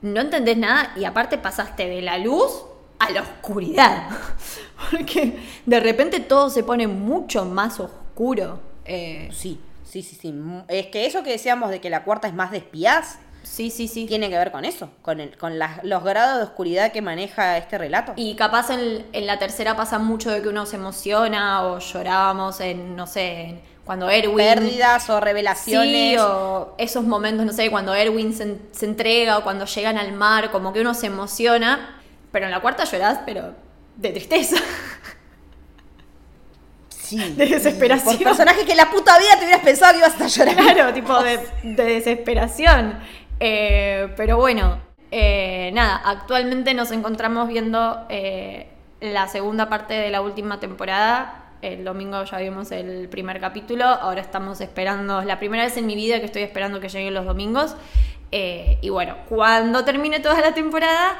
no entendés nada y aparte pasaste de la luz a la oscuridad. Porque de repente todo se pone mucho más oscuro.
Eh, sí, sí, sí, sí. Es que eso que decíamos de que la cuarta es más de espías,
Sí, sí, sí.
Tiene que ver con eso, con, el, con los grados de oscuridad que maneja este relato.
Y capaz en, la tercera pasa mucho de que uno se emociona o llorábamos en, no sé, cuando Erwin...
Pérdidas o revelaciones.
Sí, o esos momentos, no sé, cuando Erwin se, se entrega o cuando llegan al mar, como que uno se emociona. Pero en la cuarta llorás, pero de tristeza.
Sí.
De desesperación.
Por personaje que la puta vida te hubieras pensado que ibas a estar llorando.
Claro, tipo de, de desesperación. Eh, pero bueno, eh, nada, actualmente nos encontramos viendo eh, la segunda parte de la última temporada. El domingo ya vimos el primer capítulo, ahora estamos esperando, es la primera vez en mi vida que estoy esperando que lleguen los domingos. y bueno, cuando termine toda la temporada,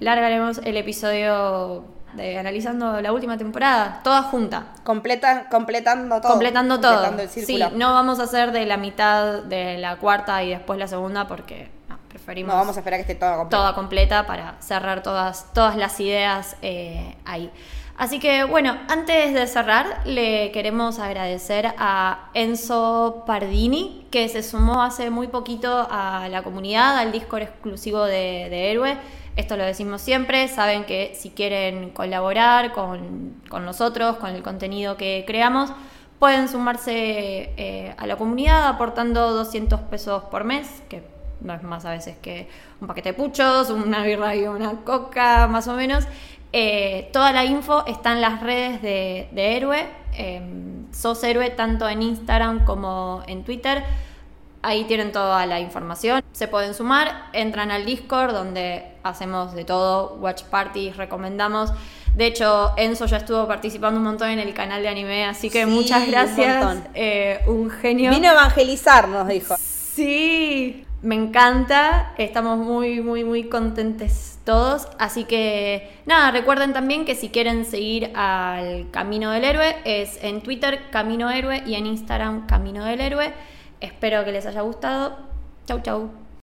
largaremos el episodio de analizando la última temporada, toda junta.
Completa, completando todo.
Completando todo. sí, no vamos a hacer de la mitad de la cuarta y después la segunda porque preferimos.
No, vamos a esperar que esté toda
completa. Toda completa para cerrar todas, todas las ideas eh, ahí. Así que bueno, antes de cerrar, le queremos agradecer a Enzo Pardini, que se sumó hace muy poquito a la comunidad, al Discord exclusivo de, de Héroe. Esto lo decimos siempre, saben que si quieren colaborar con, nosotros, con el contenido que creamos, pueden sumarse eh, a la comunidad aportando 200 pesos por mes, que no es más a veces que un paquete de puchos, una birra y una coca, más o menos. Eh, toda la info está en las redes de, de Héroe. Em, sos Héroe tanto en Instagram como en Twitter. Ahí tienen toda la información. Se pueden sumar, entran al Discord donde hacemos de todo, watch parties, recomendamos. De hecho, Enzo ya estuvo participando un montón en el canal de anime, así que muchas gracias. Un, eh, un genio.
Vino a evangelizar, nos dijo.
Sí, me encanta. Estamos muy, muy, muy contentes todos. Así que nada, recuerden también que si quieren seguir al Camino del Héroe es en Twitter Camino Héroe y en Instagram Camino del Héroe. Espero que les haya gustado. Chau, chau.